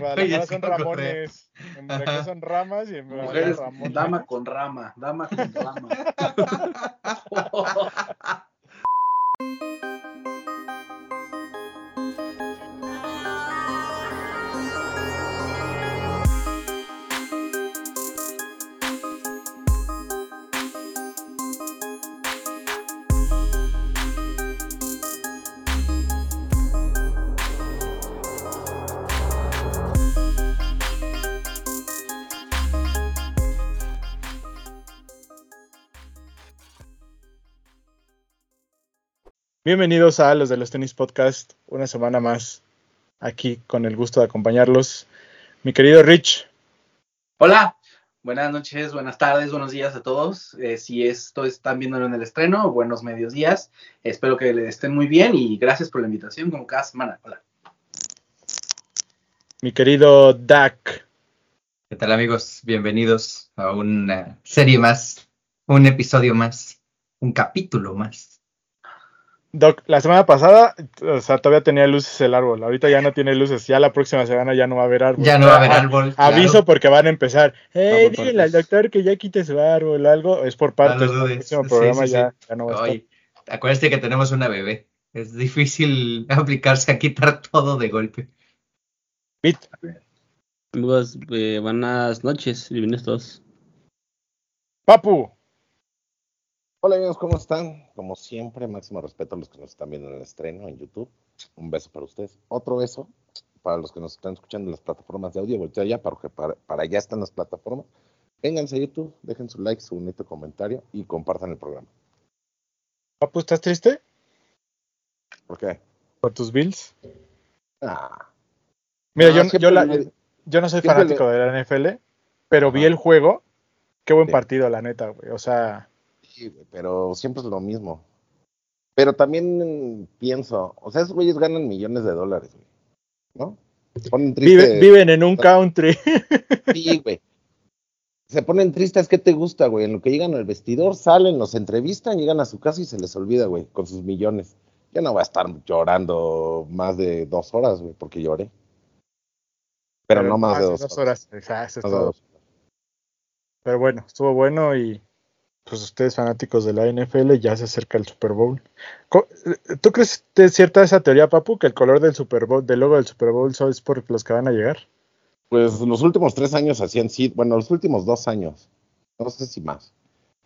Guadalajara son Ramones. En Veracruz son ramas y en Mujeres, Ramones. Dama con rama, dama con rama. Bienvenidos a los de los tenis podcast, una semana más aquí con el gusto de acompañarlos. Mi querido Rich. Hola, buenas noches, buenas tardes, buenos días a todos. Eh, si esto están viéndolo en el estreno, buenos medios días. Espero que le estén muy bien y gracias por la invitación como cada semana. Hola. Mi querido Dak. ¿Qué tal amigos? Bienvenidos a una serie más, un episodio más, un capítulo más Doc, la semana pasada, o sea, todavía tenía luces el árbol. Ahorita ya no tiene luces. Ya la próxima semana ya no va a haber árbol. Ya no va a haber árbol. Aviso porque van a empezar. Hey, dile al doctor que ya quite su árbol o algo. Es por parte del próximo programa Ya, no va a estar. Acuérdate que tenemos una bebé. Es difícil aplicarse a quitar todo de golpe. Bit. Eh, buenas noches. Bienvenidos todos. Papu. Hola amigos, ¿cómo están? Como siempre, máximo respeto a los que nos están viendo en el estreno en YouTube. Un beso para ustedes. Otro beso para los que nos están escuchando en las plataformas de audio. Voltea ya, porque para, para allá están las plataformas. Vénganse a YouTube, dejen su like, su bonito comentario y compartan el programa. Papu, ¿estás triste? ¿Por qué? ¿Por tus bills? Ah. Mira, yo, yo, no soy fanático de la NFL, pero vi el juego. Qué buen partido, la neta, güey. O sea pero siempre es lo mismo. Pero también pienso, o sea, esos güeyes ganan millones de dólares, güey. ¿No? Ponen viven en un country. Sí, güey. Se ponen tristes, ¿qué te gusta, güey? En lo que llegan al vestidor, salen, los entrevistan, llegan a su casa y se les olvida, güey, con sus millones. Yo no voy a estar llorando más de dos horas, güey, porque lloré. Pero, no más de dos, horas. Pero bueno, estuvo bueno y pues ustedes fanáticos de la NFL, ya se acerca el Super Bowl. ¿Tú crees que es cierta esa teoría, Papu, que el color del Super Bowl, del logo del Super Bowl, es por los que van a llegar? Pues los últimos tres años hacían sí, bueno, los últimos dos años, no sé si más.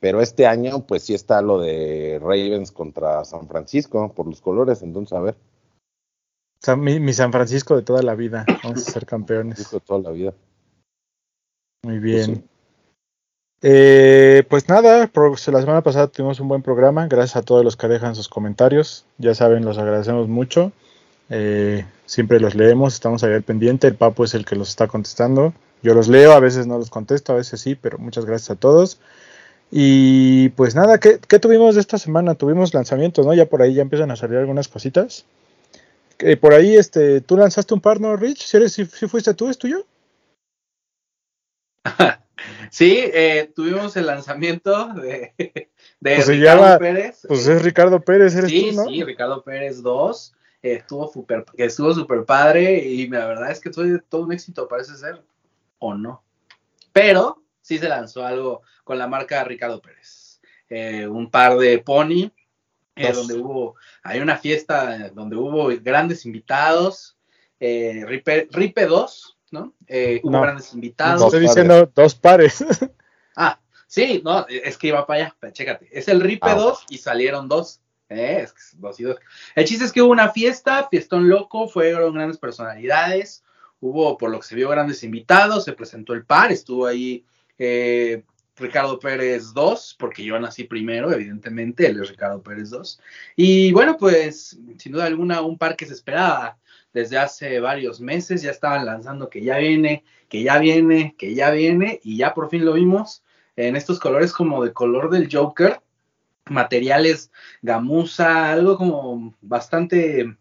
Pero este año, pues sí está lo de Ravens contra San Francisco por los colores, entonces a ver. Mi, San Francisco de toda la vida, vamos a ser campeones. de toda la vida. Muy bien. Pues eh, pues nada, la semana pasada tuvimos un buen programa. Gracias a todos los que dejan sus comentarios. Ya saben, los agradecemos mucho. Eh, siempre los leemos, estamos ahí al pendiente. El Papo es el que los está contestando. Yo los leo, a veces no los contesto, a veces sí, pero muchas gracias a todos. Y pues nada, ¿qué, tuvimos de esta semana? Tuvimos lanzamientos, ¿no? Ya por ahí ya empiezan a salir algunas cositas. Eh, por ahí, este, tú lanzaste un par, ¿no, Rich? Si, si, si fuiste tú, ¿es tuyo? Sí, eh, tuvimos el lanzamiento de, de pues Ricardo Pérez. Pues es Ricardo Pérez, eres sí, tú, ¿no? Sí, Ricardo Pérez 2. estuvo súper estuvo super padre y la verdad es que fue todo un éxito, parece ser, o no. Pero sí se lanzó algo con la marca Ricardo Pérez. Eh, un par de pony, eh, donde hubo, hay una fiesta donde hubo grandes invitados. Ripe, Ripe 2, ¿no? Eh, hubo grandes invitados. estoy diciendo dos pares. ah, sí, no, es que iba para allá, chécate. Es el RIPE 2 ah, y salieron dos. Eh, es que dos y dos. El chiste es que hubo una fiesta, fiestón loco, fueron grandes personalidades, hubo, por lo que se vio, grandes invitados, se presentó el par, estuvo ahí eh, Ricardo Pérez 2, porque yo nací primero, evidentemente, él es Ricardo Pérez 2. Y bueno, pues, sin duda alguna, un par que se esperaba desde hace varios meses, ya estaban lanzando que ya viene, que ya viene, que ya viene, y ya por fin lo vimos en estos colores como de color del Joker, materiales gamuza, algo como bastante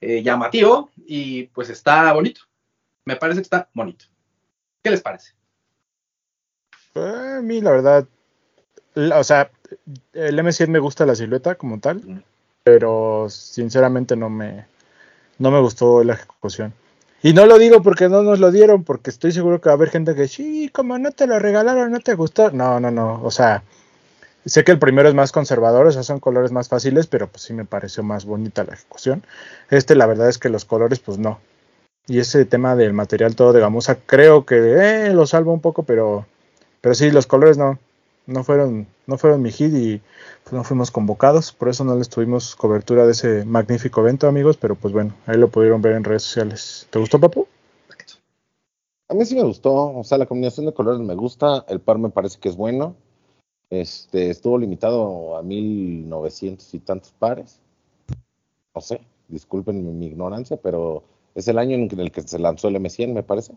eh, llamativo, y pues está bonito. Me parece que está bonito. ¿Qué les parece? A mí, la verdad, o sea, el M100 me gusta la silueta como tal, pero sinceramente no me, no me gustó la ejecución. Y no lo digo porque no nos lo dieron, porque estoy seguro que va a haber gente que, sí, como no te lo regalaron, no te gustó. No, no, no. O sea, sé que el primero es más conservador, o sea, son colores más fáciles, pero pues sí me pareció más bonita la ejecución. Este, la verdad es que los colores, pues no. Y ese tema del material todo de gamuza, creo que eh, lo salvo un poco, pero, pero sí, los colores no, no fueron, no fueron mi hit y no fuimos convocados, por eso no les tuvimos cobertura de ese magnífico evento, amigos, pero pues bueno, ahí lo pudieron ver en redes sociales. ¿Te gustó, Papu? A mí sí me gustó, o sea, la combinación de colores me gusta, el par me parece que es bueno. Este, estuvo limitado a 1900 y tantos pares. No sé, disculpen mi, ignorancia, pero es el año en el que se lanzó el M100, me parece.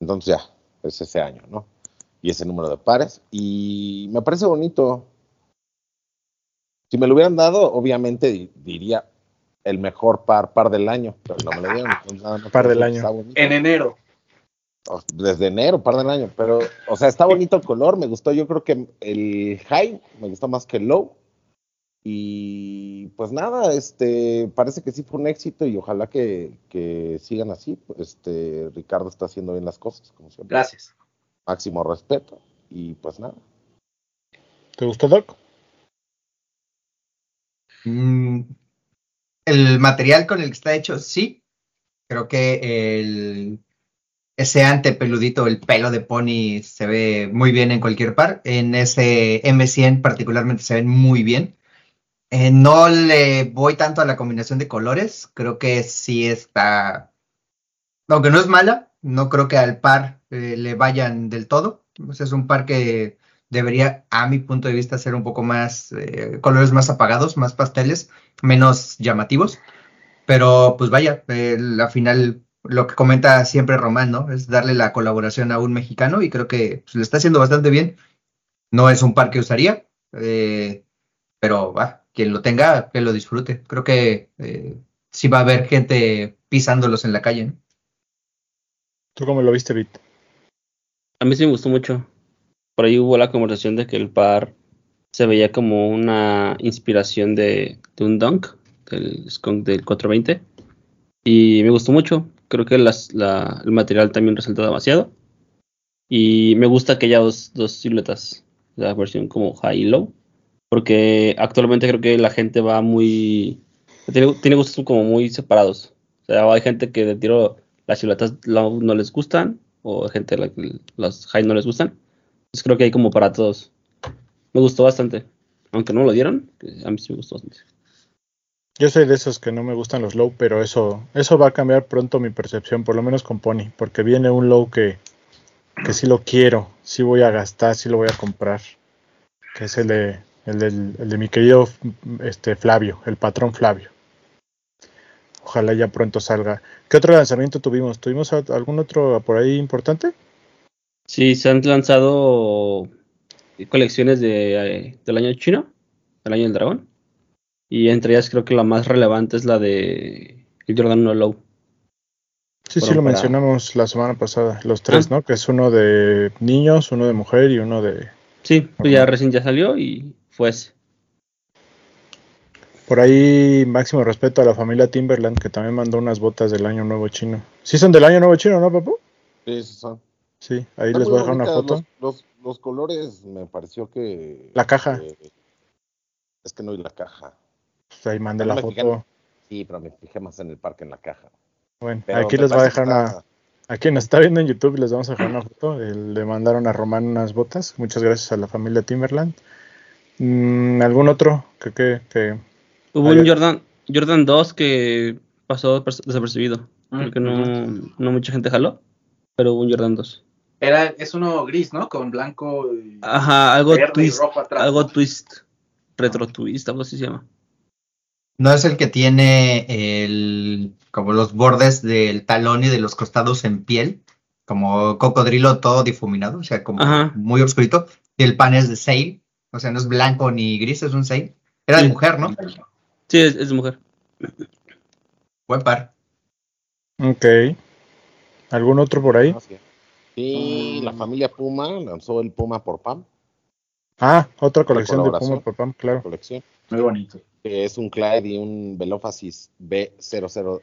Entonces ya, es ese año, ¿no? Y ese número de pares. Y me parece bonito. Si me lo hubieran dado, obviamente diría el mejor par, par del año, pero no me lo dieron. par del año. En enero. Desde enero, par del año, pero, o sea, está bonito el color, me gustó, yo creo que el high me gustó más que el low. Y pues nada, este, parece que sí fue un éxito y ojalá que, que sigan así. Este, Ricardo está haciendo bien las cosas, como siempre. Gracias. Máximo respeto y pues nada. ¿Te gustó, Doc? Mm, el material con el que está hecho, sí. Creo que el, ese antepeludito, el pelo de pony, se ve muy bien en cualquier par. En ese M100 particularmente se ven muy bien. Eh, no le voy tanto a la combinación de colores. Creo que sí está. Aunque no es mala, no creo que al par eh, le vayan del todo. es un par que debería, a mi punto de vista, ser un poco más, eh, colores más apagados, más pasteles, menos llamativos. Pero pues vaya, al final lo que comenta siempre Román, ¿no? Es darle la colaboración a un mexicano y creo que pues, le está haciendo bastante bien. No es un par que usaría, eh, pero va, quien lo tenga, que lo disfrute. Creo que eh, sí va a haber gente pisándolos en la calle. ¿no? ¿Tú cómo lo viste, Vit? A mí sí me gustó mucho por ahí hubo la conversación de que el par se veía como una inspiración de, un dunk del del 420 y me gustó mucho. Creo que el material también resalta demasiado. Y me gusta que haya dos, dos siluetas la versión como high y low porque actualmente creo que la gente va muy tiene, tiene gustos como muy separados. O sea hay gente que de tiro las siluetas low no les gustan o gente que las high no les gustan pues creo que hay como para todos. Me gustó bastante. Aunque no lo dieron, a mí sí me gustó bastante. Yo soy de esos que no me gustan los low, pero eso, eso va a cambiar pronto mi percepción, por lo menos con Pony, porque viene un low que, que sí lo quiero, sí voy a gastar, sí lo voy a comprar, que es el de, el, de mi querido este, Flavio, el patrón Flavio. Ojalá ya pronto salga. ¿Qué otro lanzamiento tuvimos? ¿Tuvimos algún otro por ahí importante? Sí, se han lanzado colecciones de, eh, del año chino, del año del dragón. Y entre ellas creo que la más relevante es la de el Jordan 1 Low. Sí, sí, lo mencionamos la semana pasada, los tres, ah. ¿no? Que es uno de niños, uno de mujer y uno de... Sí, pues ya recién ya salió y fue ese. Por ahí, máximo respeto a la familia Timberland, que también mandó unas botas del Año Nuevo Chino. Sí son del Año Nuevo Chino, ¿no, papu? Sí, son. Sí, ahí les voy a dejar una foto. Los, los, colores me pareció que. La caja. es que no hay la caja. Pues ahí mandé la foto. sí, pero me fijé más en el parque en la caja. Bueno, aquí les voy a dejar una. A quien nos está viendo en YouTube les vamos a dejar una foto. Le mandaron a Román unas botas. Muchas gracias a la familia Timberland. Mm, ¿Algún otro que, que, que Hubo un Jordan, Jordan 2 que pasó desapercibido. Porque mm, no, no mucha gente jaló, pero hubo un Jordan 2. Era, es uno gris, ¿no? Con blanco y Ajá, algo twist, algo twist, retro twist, algo así se llama. ¿No es el que tiene el, como los bordes del talón y de los costados en piel? Como cocodrilo todo difuminado, o sea, como muy oscurito. Y el pan es de sail, o sea, no es blanco ni gris, es un sail. Era de mujer, ¿no? Sí, es, de mujer. Buen par. Ok. ¿Algún otro por ahí? Y la familia Puma lanzó el Puma por Pam. Ah, otra colección de Puma por Pam, claro. Colección. Muy bonito. es un Clyde y un Velofasis B002.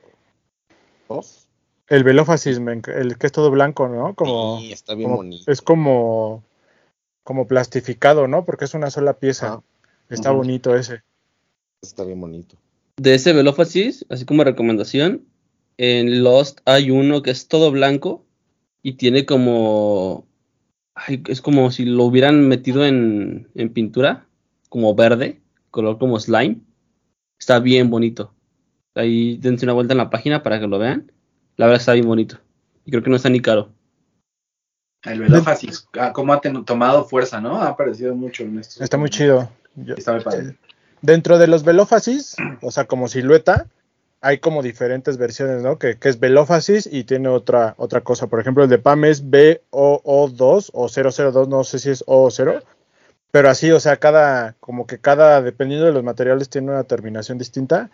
El enc- el que es todo blanco, ¿no? Como, Sí, está bien como- bonito. es como, como plastificado, ¿no? Porque es una sola pieza. Ah, Está bonito ese. está bien bonito. De ese Velofasis, así como recomendación, en Lost hay uno que es todo blanco y tiene como. ay, es como si lo hubieran metido en, en pintura, como verde, color como slime. Está bien bonito. Ahí dense una vuelta en la página para que lo vean. La verdad está bien bonito. Y creo que no está ni caro. El Velofasis, ah, cómo ha tomado fuerza, ¿no? Ha aparecido mucho en estos. Está muy chido. Yo- Está muy padre. Dentro de los Velofasis, o sea, como silueta, hay como diferentes versiones, ¿no? Que, es Velofasis y tiene otra, otra cosa. Por ejemplo, el de PAM es BOO2 o 002, no sé si es O o 0. Pero así, o sea, cada, como que cada, dependiendo de los materiales, tiene una terminación distinta.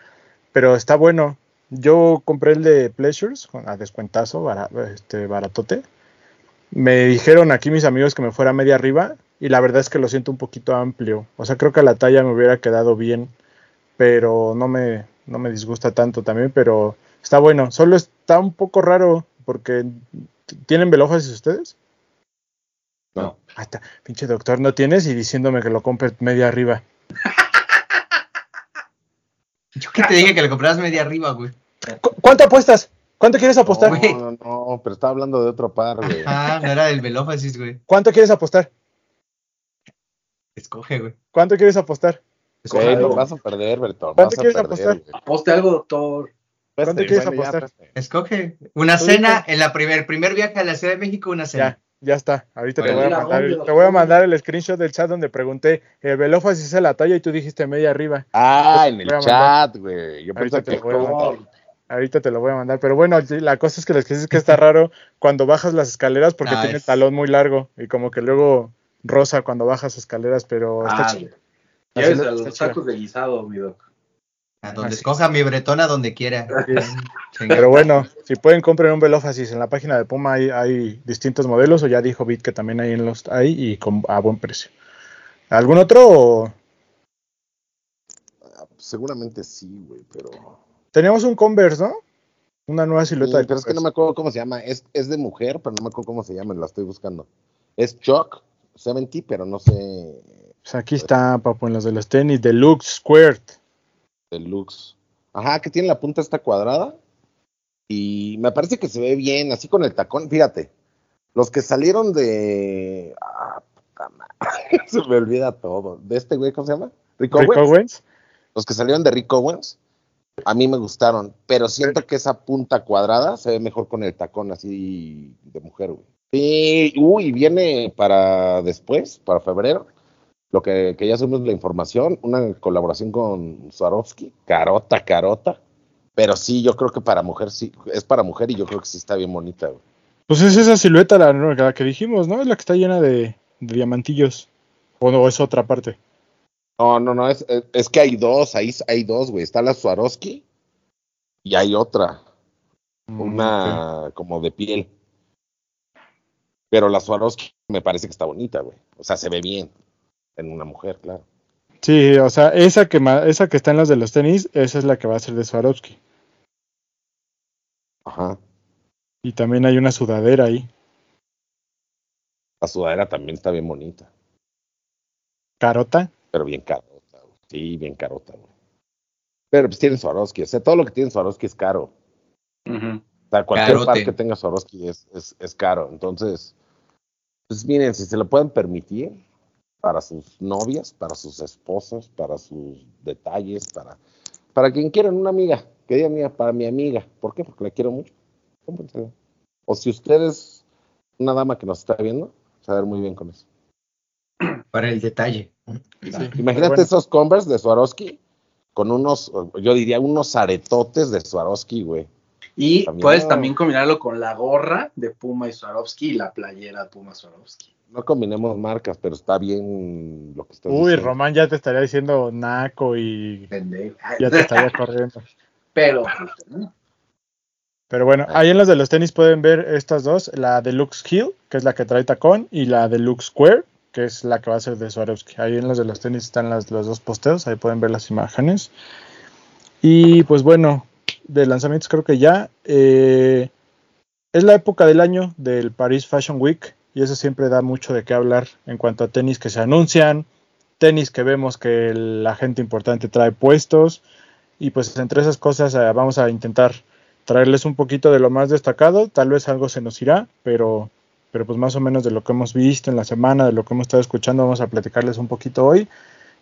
Pero está bueno. Yo compré el de Pleasures a descuentazo, este, baratote. Me dijeron aquí mis amigos que me fuera media arriba y la verdad es que lo siento un poquito amplio. O sea, creo que la talla me hubiera quedado bien, pero no me, no me disgusta tanto también, pero está bueno. Solo está un poco raro porque ¿tienen velofasis ustedes? No. Ah, está. Pinche doctor, no tienes y diciéndome que lo compre media arriba. Yo que te dije que le compraras media arriba, güey. ¿Cu- ¿Cuánto apuestas? ¿Cuánto quieres apostar? No, no, no, pero estaba hablando de otro par, güey. Ah, no era del Velofasis, güey. ¿Cuánto quieres apostar? Escoge, güey. ¿Cuánto quieres apostar? Güey, algo. no vas a perder, Bertón. ¿Cuánto Vas a quieres perder, apostar? güey. Aposte algo, doctor. ¿Cuánto quieres bueno, ya, apostar? Escoge. Una cena en la primer, el primer viaje a la Ciudad de México, una Ya, cena. ya está. Ahorita te voy a mandar, obvio, te voy a mandar el screenshot del chat donde pregunté, ¿el velofasis es la talla? Y tú dijiste media arriba. Ah, en el chat, güey. Yo Ahorita pensé te que lo voy a mandar. ¿cómo? Ahorita te lo voy a mandar. Pero bueno, la cosa es que les dices que está raro cuando bajas las escaleras porque tiene el talón muy largo y como que luego rosa cuando bajas escaleras, pero está Ah, chido. Lleves Así a lo- los está tacos de guisado, mi doc. A donde Así escoja mi bretona, donde quiera. Pero bueno, si pueden compren un velofasis en la página de Puma hay, hay distintos modelos o ya dijo Bit que también hay en los hay y con, a buen precio. ¿Algún otro? o- Ah, Seguramente sí, güey, pero. Teníamos un Converse, ¿no? Una nueva silueta Sí, de pero es que no me acuerdo cómo se llama. Es, es de mujer, pero no me acuerdo cómo se llama. La estoy buscando. Es Chuck 70, pero no sé. Pues aquí está, papu, en los de los tenis, Deluxe Squared. Deluxe. Ajá, que tiene la punta esta cuadrada. Y me parece que se ve bien, así con el tacón. Fíjate, los que salieron de. Ah, puta madre, se me olvida todo. De este güey, ¿cómo se llama? Rick Rick Owens. Owens. Los que salieron de Rick Owens, a mí me gustaron. Pero siento que esa punta cuadrada se ve mejor con el tacón así de mujer, güey. Sí, uy, viene para después, para febrero. Lo que, que ya subimos la información, una colaboración con Swarovski, carota, carota. Pero sí, yo creo que para mujer sí, es para mujer y yo creo que sí está bien bonita, güey. Pues es esa silueta la, la que dijimos, ¿no? Es la que está llena de, de diamantillos. O no, es otra parte. No, no, no, es, es, que hay dos, ahí hay dos, güey. Está la Swarovski y hay otra, Mm, una como de piel. Pero la Swarovski me parece que está bonita, güey. O sea, se ve bien en una mujer, claro. Sí, o sea, esa que, esa que está en las de los tenis, esa es la que va a ser de Swarovski. Ajá. Y también hay una sudadera ahí. La sudadera también está bien bonita, Carota. pero bien carota, güey. Sí, bien carota, güey. Pero pues tiene Swarovski, o sea, todo lo que tiene Swarovski es caro. O sea, cualquier Carote. par que tenga Swarovski es, es, es caro. Entonces, pues miren, si se lo pueden permitir para sus novias, para sus esposas, para sus detalles, para, para quien quieran una amiga, que diga mía, para mi amiga. ¿Por qué? Porque la quiero mucho. O si usted es una dama que nos está viendo, se va a ver muy bien con eso. Para el detalle. Imagínate bueno. esos Converse de Swarovski con unos, yo diría, unos aretotes de Swarovski, güey. Y También- puedes también combinarlo con la gorra de Puma y Swarovski y la playera de Puma Swarovski. No combinemos marcas, pero está bien lo que estás Uy, diciendo. Román ya te estaría diciendo naco y Pendejo. ya te estaría corriendo. Pero. Pero bueno, ahí en las de los tenis pueden ver estas dos, la Deluxe Hill, que es la que trae tacón, y la Deluxe Square, que es la que va a ser de Swarovski. Ahí en las de los tenis están las, los dos posteos, ahí pueden ver las imágenes. Y pues bueno, de lanzamientos creo que ya. eh, es la época del año del Paris Fashion Week y eso siempre da mucho de qué hablar en cuanto a tenis que se anuncian, tenis que vemos que la gente importante trae puestos y pues entre esas cosas eh, vamos a intentar traerles un poquito de lo más destacado, tal vez algo se nos irá, pero, pero pues más o menos de lo que hemos visto en la semana, de lo que hemos estado escuchando, vamos a platicarles un poquito hoy.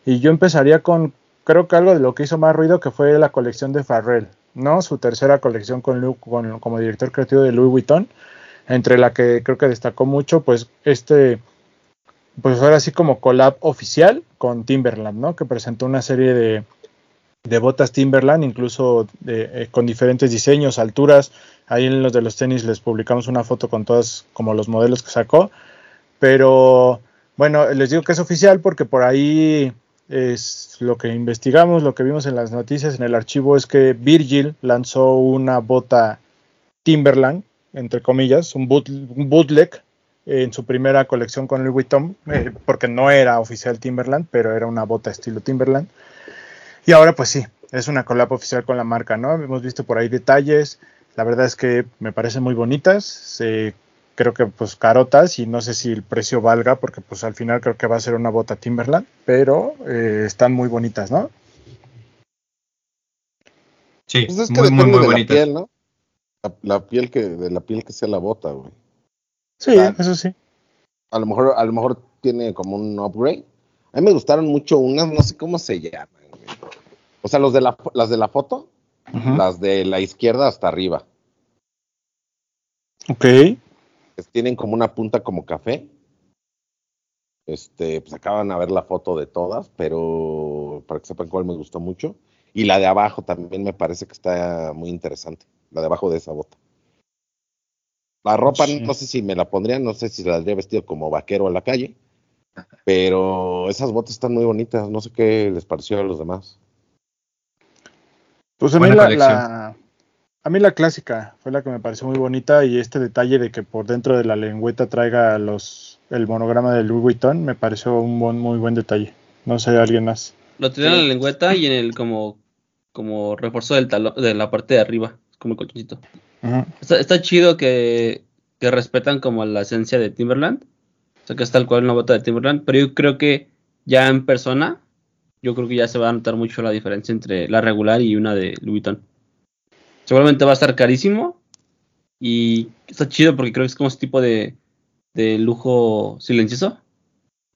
Y yo empezaría con, creo que algo de lo que hizo más ruido, que fue la colección de Farrell, ¿no? Su tercera colección con, con como director creativo de Louis Vuitton, entre la que creo que destacó mucho, pues este, pues ahora sí como collab oficial con Timberland, ¿no? Que presentó una serie de, de botas Timberland, incluso eh, con diferentes diseños, alturas. Ahí en los de los tenis les publicamos una foto con todas como los modelos que sacó. Pero bueno, les digo que es oficial porque por ahí es lo que investigamos, lo que vimos en las noticias en el archivo es que Virgil lanzó una bota Timberland, entre comillas, un, bootleg en su primera colección con Louis Vuitton, eh, porque no era oficial Timberland, pero era una bota estilo Timberland. Y ahora pues sí, es una collab oficial con la marca, ¿no? Hemos visto por ahí detalles, la verdad es que me parecen muy bonitas, creo que pues carotas y no sé si el precio valga porque pues al final creo que va a ser una bota Timberland, pero eh, están muy bonitas, ¿no? Sí, pues es que muy, muy, de La piel, ¿no? La, piel que, de la piel que sea la bota, güey. Sí, eso sí. A lo mejor, a lo mejor tiene como un upgrade. A mí me gustaron mucho unas, no sé cómo se llaman. O sea, los de la, las de la foto, las de la izquierda hasta arriba. Ok. Tienen como una punta como café. Este, pues acaban de ver la foto de todas, pero para que sepan cuál me gustó mucho. Y la de abajo también me parece que está muy interesante, la de abajo de esa bota. La ropa, no sé si me la pondrían, no sé si la habría vestido como vaquero a la calle, pero esas botas están muy bonitas, no sé qué les pareció a los demás. Pues a mí la, a mí la clásica fue la que me pareció muy bonita y este detalle de que por dentro de la lengüeta traiga los el monograma de Louis Vuitton me pareció un muy buen detalle. No sé, alguien más. Lo tiene en la lengüeta y en el como como refuerzo del talón de la parte de arriba, como el colchoncito. está, chido que, que respetan como la esencia de Timberland o sea, que es tal cual una bota de Timberland. Pero yo creo que ya en persona, yo creo que ya se va a notar mucho la diferencia entre la regular y una de Louis Vuitton. Seguramente va a estar carísimo. Y está chido porque creo que es como ese tipo de, de lujo silencioso.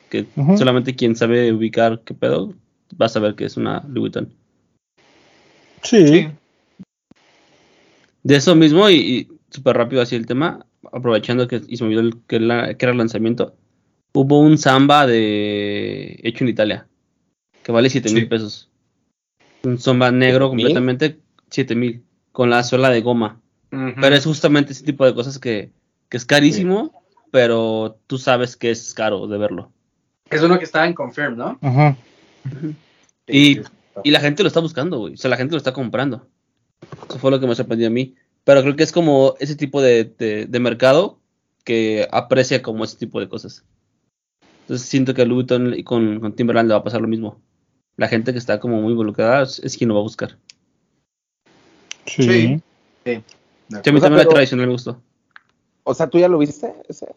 Que solamente quien sabe ubicar qué pedo va a saber que es una Louis Vuitton. Sí. De eso mismo, y, y súper rápido así el tema, aprovechando que y se me olvidó que, era el lanzamiento, hubo un samba de hecho en Italia que vale 7 mil pesos. Un samba negro completamente 7 mil con la suela de goma. Pero es justamente ese tipo de cosas que, es carísimo, pero tú sabes que es caro de verlo. Es uno que está en Confirm, ¿no? Y, y, la gente lo está buscando, güey. O sea, la gente lo está comprando. Eso fue lo que me sorprendió a mí. Pero creo que es como ese tipo de, mercado que aprecia como ese tipo de cosas. Entonces siento que a Louis y con, Timberland le va a pasar lo mismo. La gente que está como muy involucrada es, quien lo va a buscar. Sí. Sí. sí. a mí también la tradicional me gustó. O sea, ¿tú ya lo viste ese?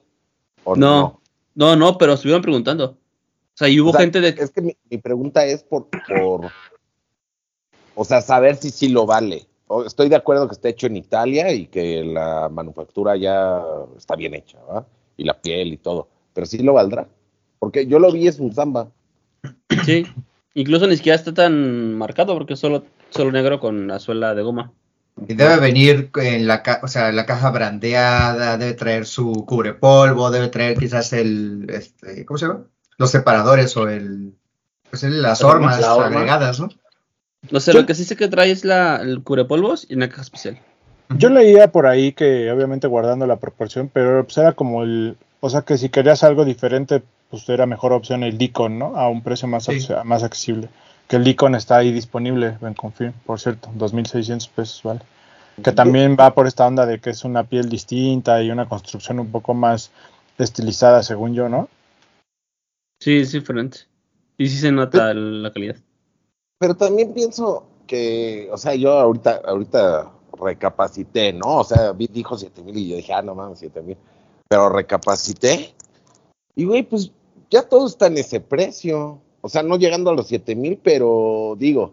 no, no, no, pero estuvieron preguntando. O sea, y hubo gente de... Es que mi, mi pregunta es por, por... O sea, saber si sí lo vale estoy de acuerdo que esté hecho en Italia y que la manufactura ya está bien hecha, ¿va? Y la piel y todo. Pero sí lo valdrá. Porque yo lo vi, es un samba. Sí, incluso ni siquiera está tan marcado porque solo, solo negro con la suela de goma. Y debe venir en la, o sea, la caja brandeada, debe traer su cubrepolvo, debe traer quizás el, este, ¿cómo se llama? Los separadores o el, pues las hormas agregadas, ¿no? No sé, lo que sí sé que trae es la, el cubrepolvos y una caja especial. Yo leía por ahí que, obviamente guardando la proporción, pero pues era como el. O sea que si querías algo diferente, pues era mejor opción el Deacon, ¿no? A un precio más, más accesible. Que el Deacon está ahí disponible en Confirm, por cierto, 2.600 pesos, ¿vale? Que también va por esta onda de que es una piel distinta y una construcción un poco más estilizada, según yo, ¿no? Sí, es diferente. Y sí se nota la calidad. Pero también pienso que, o sea, yo ahorita, ahorita recapacité, ¿no? O sea, vi- dijo 7 mil y yo dije, ah, no mames, 7 mil. Pero recapacité. Y, güey, pues ya todo está en ese precio. O sea, no llegando a los 7 mil, pero digo,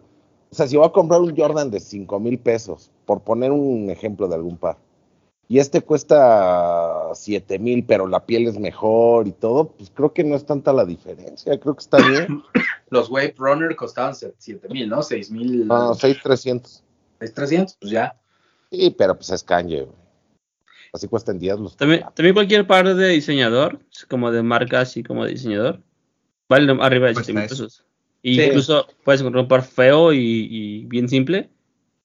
o sea, si voy a comprar un Jordan de 5 mil pesos, por poner un ejemplo de algún par, y este cuesta 7 mil, pero la piel es mejor y todo, pues creo que no es tanta la diferencia. Creo que está bien. Los Wave Runner costaban 7 mil, ¿no? 6 mil. No, 6,300. 300, pues ya. Sí, pero pues es Kanye, güey. Así cuestan 10 los. También, también cualquier par de diseñador, como de marca así como de diseñador, vale arriba de Cuesta 7 mil eso. pesos. Y Sí. incluso puedes encontrar un par feo y, y bien simple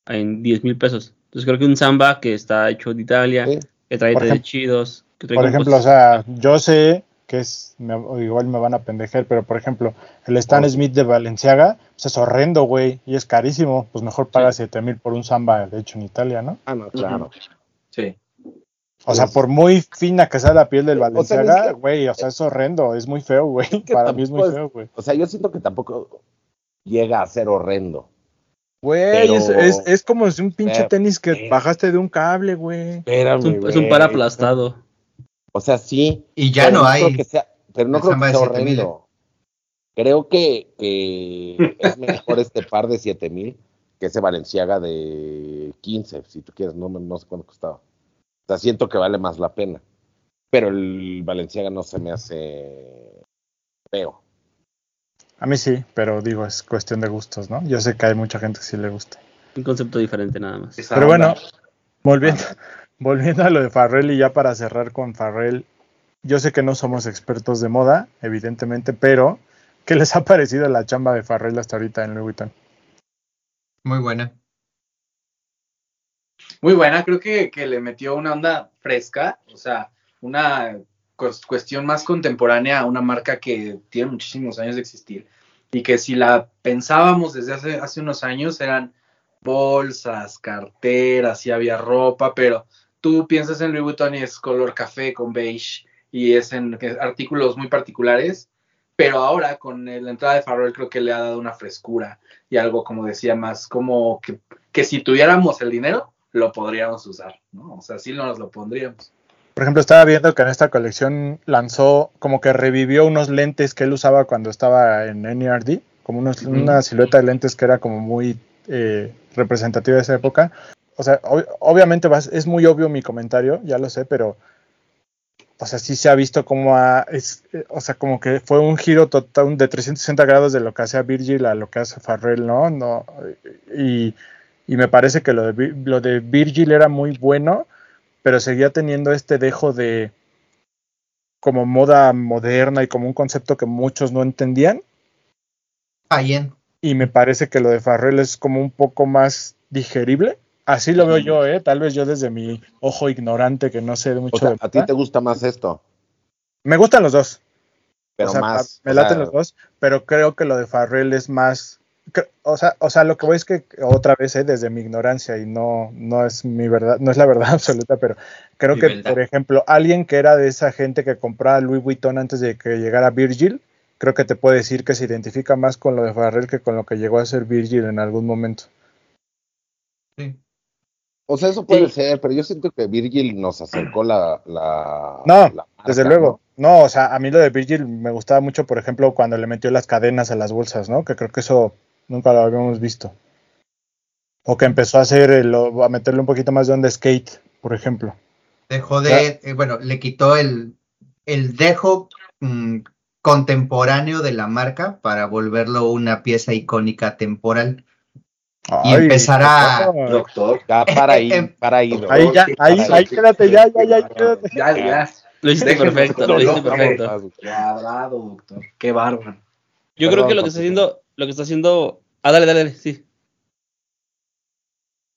en 10 mil pesos. Entonces creo que un Samba que está hecho de Italia, Sí. que trae Por ejemplo- chidos. Que trae Por ejemplo, o sea, yo sé que es, me- igual me van a pendejer, pero por ejemplo, el Stan Oh. Smith de Valenciaga pues es horrendo, güey, y es carísimo. Pues mejor paga 7 mil por un samba hecho en Italia, ¿no? Ah, no, claro. Sí. O sea, por muy fina que sea la piel del Valenciaga, güey, o sea, es horrendo, es muy feo, güey. Para mí es muy feo, güey. O sea, yo siento que tampoco llega a ser horrendo. Güey, Pero- es, es, es como si un pinche Pero- tenis que pero- bajaste de un cable, güey. Espérame, es, un, es un par aplastado. O sea, sí. Y ya pero no creo hay. que sea- pero no creo que sea 7000, horrendo. Creo que, que es mejor este par de 7000 que ese Valenciaga de 15, si tú quieres, no, me- no sé cuánto costaba. Sea, siento que vale más la pena. Pero el Valenciaga no se me hace feo. A mí sí, pero digo, es cuestión de gustos, ¿no? Yo sé que hay mucha gente que sí le gusta. Un concepto diferente nada más. Esa Pero onda. bueno, volviendo, volviendo a lo de Farrell y ya para cerrar con Farrell, yo sé que no somos expertos de moda, evidentemente, pero ¿qué les ha parecido la chamba de Farrell hasta ahorita en Louis Vuitton? Muy buena. Muy buena, creo que, que le metió una onda fresca, o sea, una cues- cuestión más contemporánea a una marca que tiene muchísimos años de existir y que si la pensábamos desde hace, hace unos años eran bolsas, carteras y había ropa, pero tú piensas en Louis Vuitton y es color café con beige y es en artículos muy particulares, pero ahora con la entrada de Farrell creo que le ha dado una frescura y algo como decía más como que, que si tuviéramos el dinero lo podríamos usar, ¿no? O sea, sí nos lo pondríamos. Por ejemplo, estaba viendo que en esta colección lanzó, como que revivió unos lentes que él usaba cuando estaba en NERD, como unos- Ujú. una silueta de lentes que era como muy eh, representativa de esa época. O sea, ob- obviamente vas- es muy obvio mi comentario, ya lo sé, pero o sea, sí se ha visto como a, es, eh, o sea, como que fue un giro total de 360 grados de lo que hacía Virgil a lo que hace Farrell, ¿no? no y, y me parece que lo de, lo de Virgil era muy bueno, pero seguía teniendo este dejo de como moda moderna y como un concepto que muchos no entendían. High-end. Y me parece que lo de Farrell es como un poco más digerible. Así lo veo yo, ¿eh? Tal vez yo desde mi ojo ignorante que no sé mucho O sea, de a ti te gusta más esto, Me gustan los dos. pero o sea, más. me o laten sea, los dos, pero creo que lo de Farrell es más. O sea, o sea, lo que voy es que otra vez, ¿eh? desde mi ignorancia y no, no es mi verdad, no es la verdad absoluta, pero creo Mi que, verdad. por ejemplo, alguien que era de esa gente que compraba Louis Vuitton antes de que llegara Virgil, creo que te puede decir que se identifica más con lo de Farrell que con lo que llegó a ser Virgil en algún momento. Sí. O sea, eso puede Sí. ser, pero yo siento que Virgil nos acercó la. la No, la Desde luego. No, o sea, a mí lo de Virgil me gustaba mucho, por ejemplo, cuando le metió las cadenas a las bolsas, ¿no? Que creo que eso nunca lo habíamos visto. O que empezó a hacer, el- a meterle un poquito más de onda skate, por ejemplo. Dejó de, eh, bueno, le quitó el, el dejo mm, contemporáneo de la marca para volverlo una pieza icónica temporal. Y empezará- no, Doctor. Ya, para ahí, Em, para ahí. Ahí ya, ahí, ahí quédate, ya, ya, ya, quédate. Ya, ya. Lo hiciste perfecto, lo hiciste perfecto. Cuadrado, doctor. Qué bárbaro. Yo creo que lo que está haciendo, lo que está haciendo. Ah, dale, dale, dale, sí.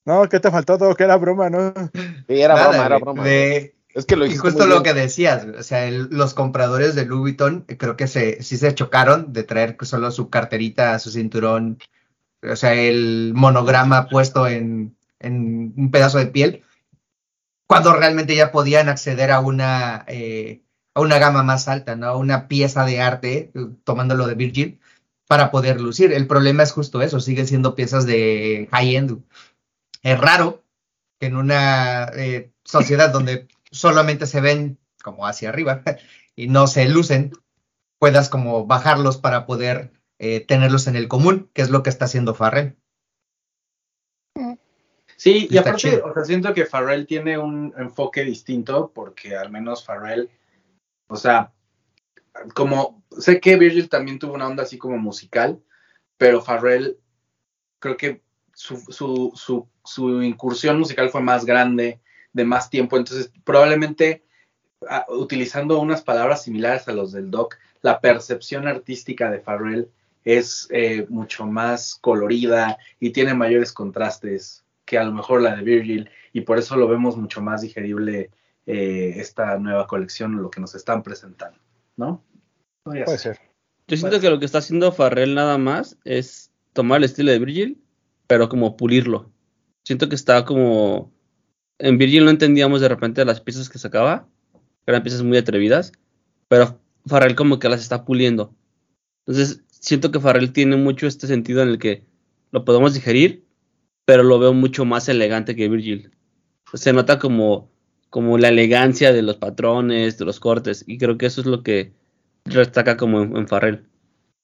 No, ¿qué te faltó todo? Que era broma, ¿no? Sí, era Nada, broma, era broma. de- es que lo y justo muy lo bien. que decías, o sea, el- los compradores de Louis Vuitton creo que se, sí se chocaron de traer solo su carterita, su cinturón, o sea, el monograma puesto en, en un pedazo de piel, cuando realmente ya podían acceder a una, eh, a una gama más alta, ¿no? A una pieza de arte, eh, tomándolo de Virgil, para poder lucir. El problema es justo eso, siguen siendo piezas de high-end. Es raro que en una eh, sociedad donde solamente se ven como hacia arriba y no se lucen, puedas como bajarlos para poder eh, tenerlos en el común, que es lo que está haciendo Farrell. Sí, y aparte, o sea, siento que Farrell tiene un enfoque distinto porque al menos Farrell, o sea, como sé que Virgil también tuvo una onda así como musical, pero Farrell creo que su, su, su, incursión musical fue más grande, de más tiempo, entonces probablemente ah, utilizando unas palabras similares a los del Doc, la percepción artística de Farrell es eh, mucho más colorida y tiene mayores contrastes que a lo mejor la de Virgil y por eso lo vemos mucho más digerible eh, esta nueva colección o lo que nos están presentando, ¿no? Podría Puede ser. ser. Yo siento que lo que está haciendo Farrell nada más es tomar el estilo de Virgil, pero como pulirlo. Siento que está como. En Virgil no entendíamos de repente las piezas que sacaba, eran piezas muy atrevidas, pero Farrell como que las está puliendo. Entonces, siento que Farrell tiene mucho este sentido en el que lo podemos digerir, pero lo veo mucho más elegante que Virgil. Se nota como, como la elegancia de los patrones, de los cortes, y creo que eso es lo que destaca como en, en Farrell.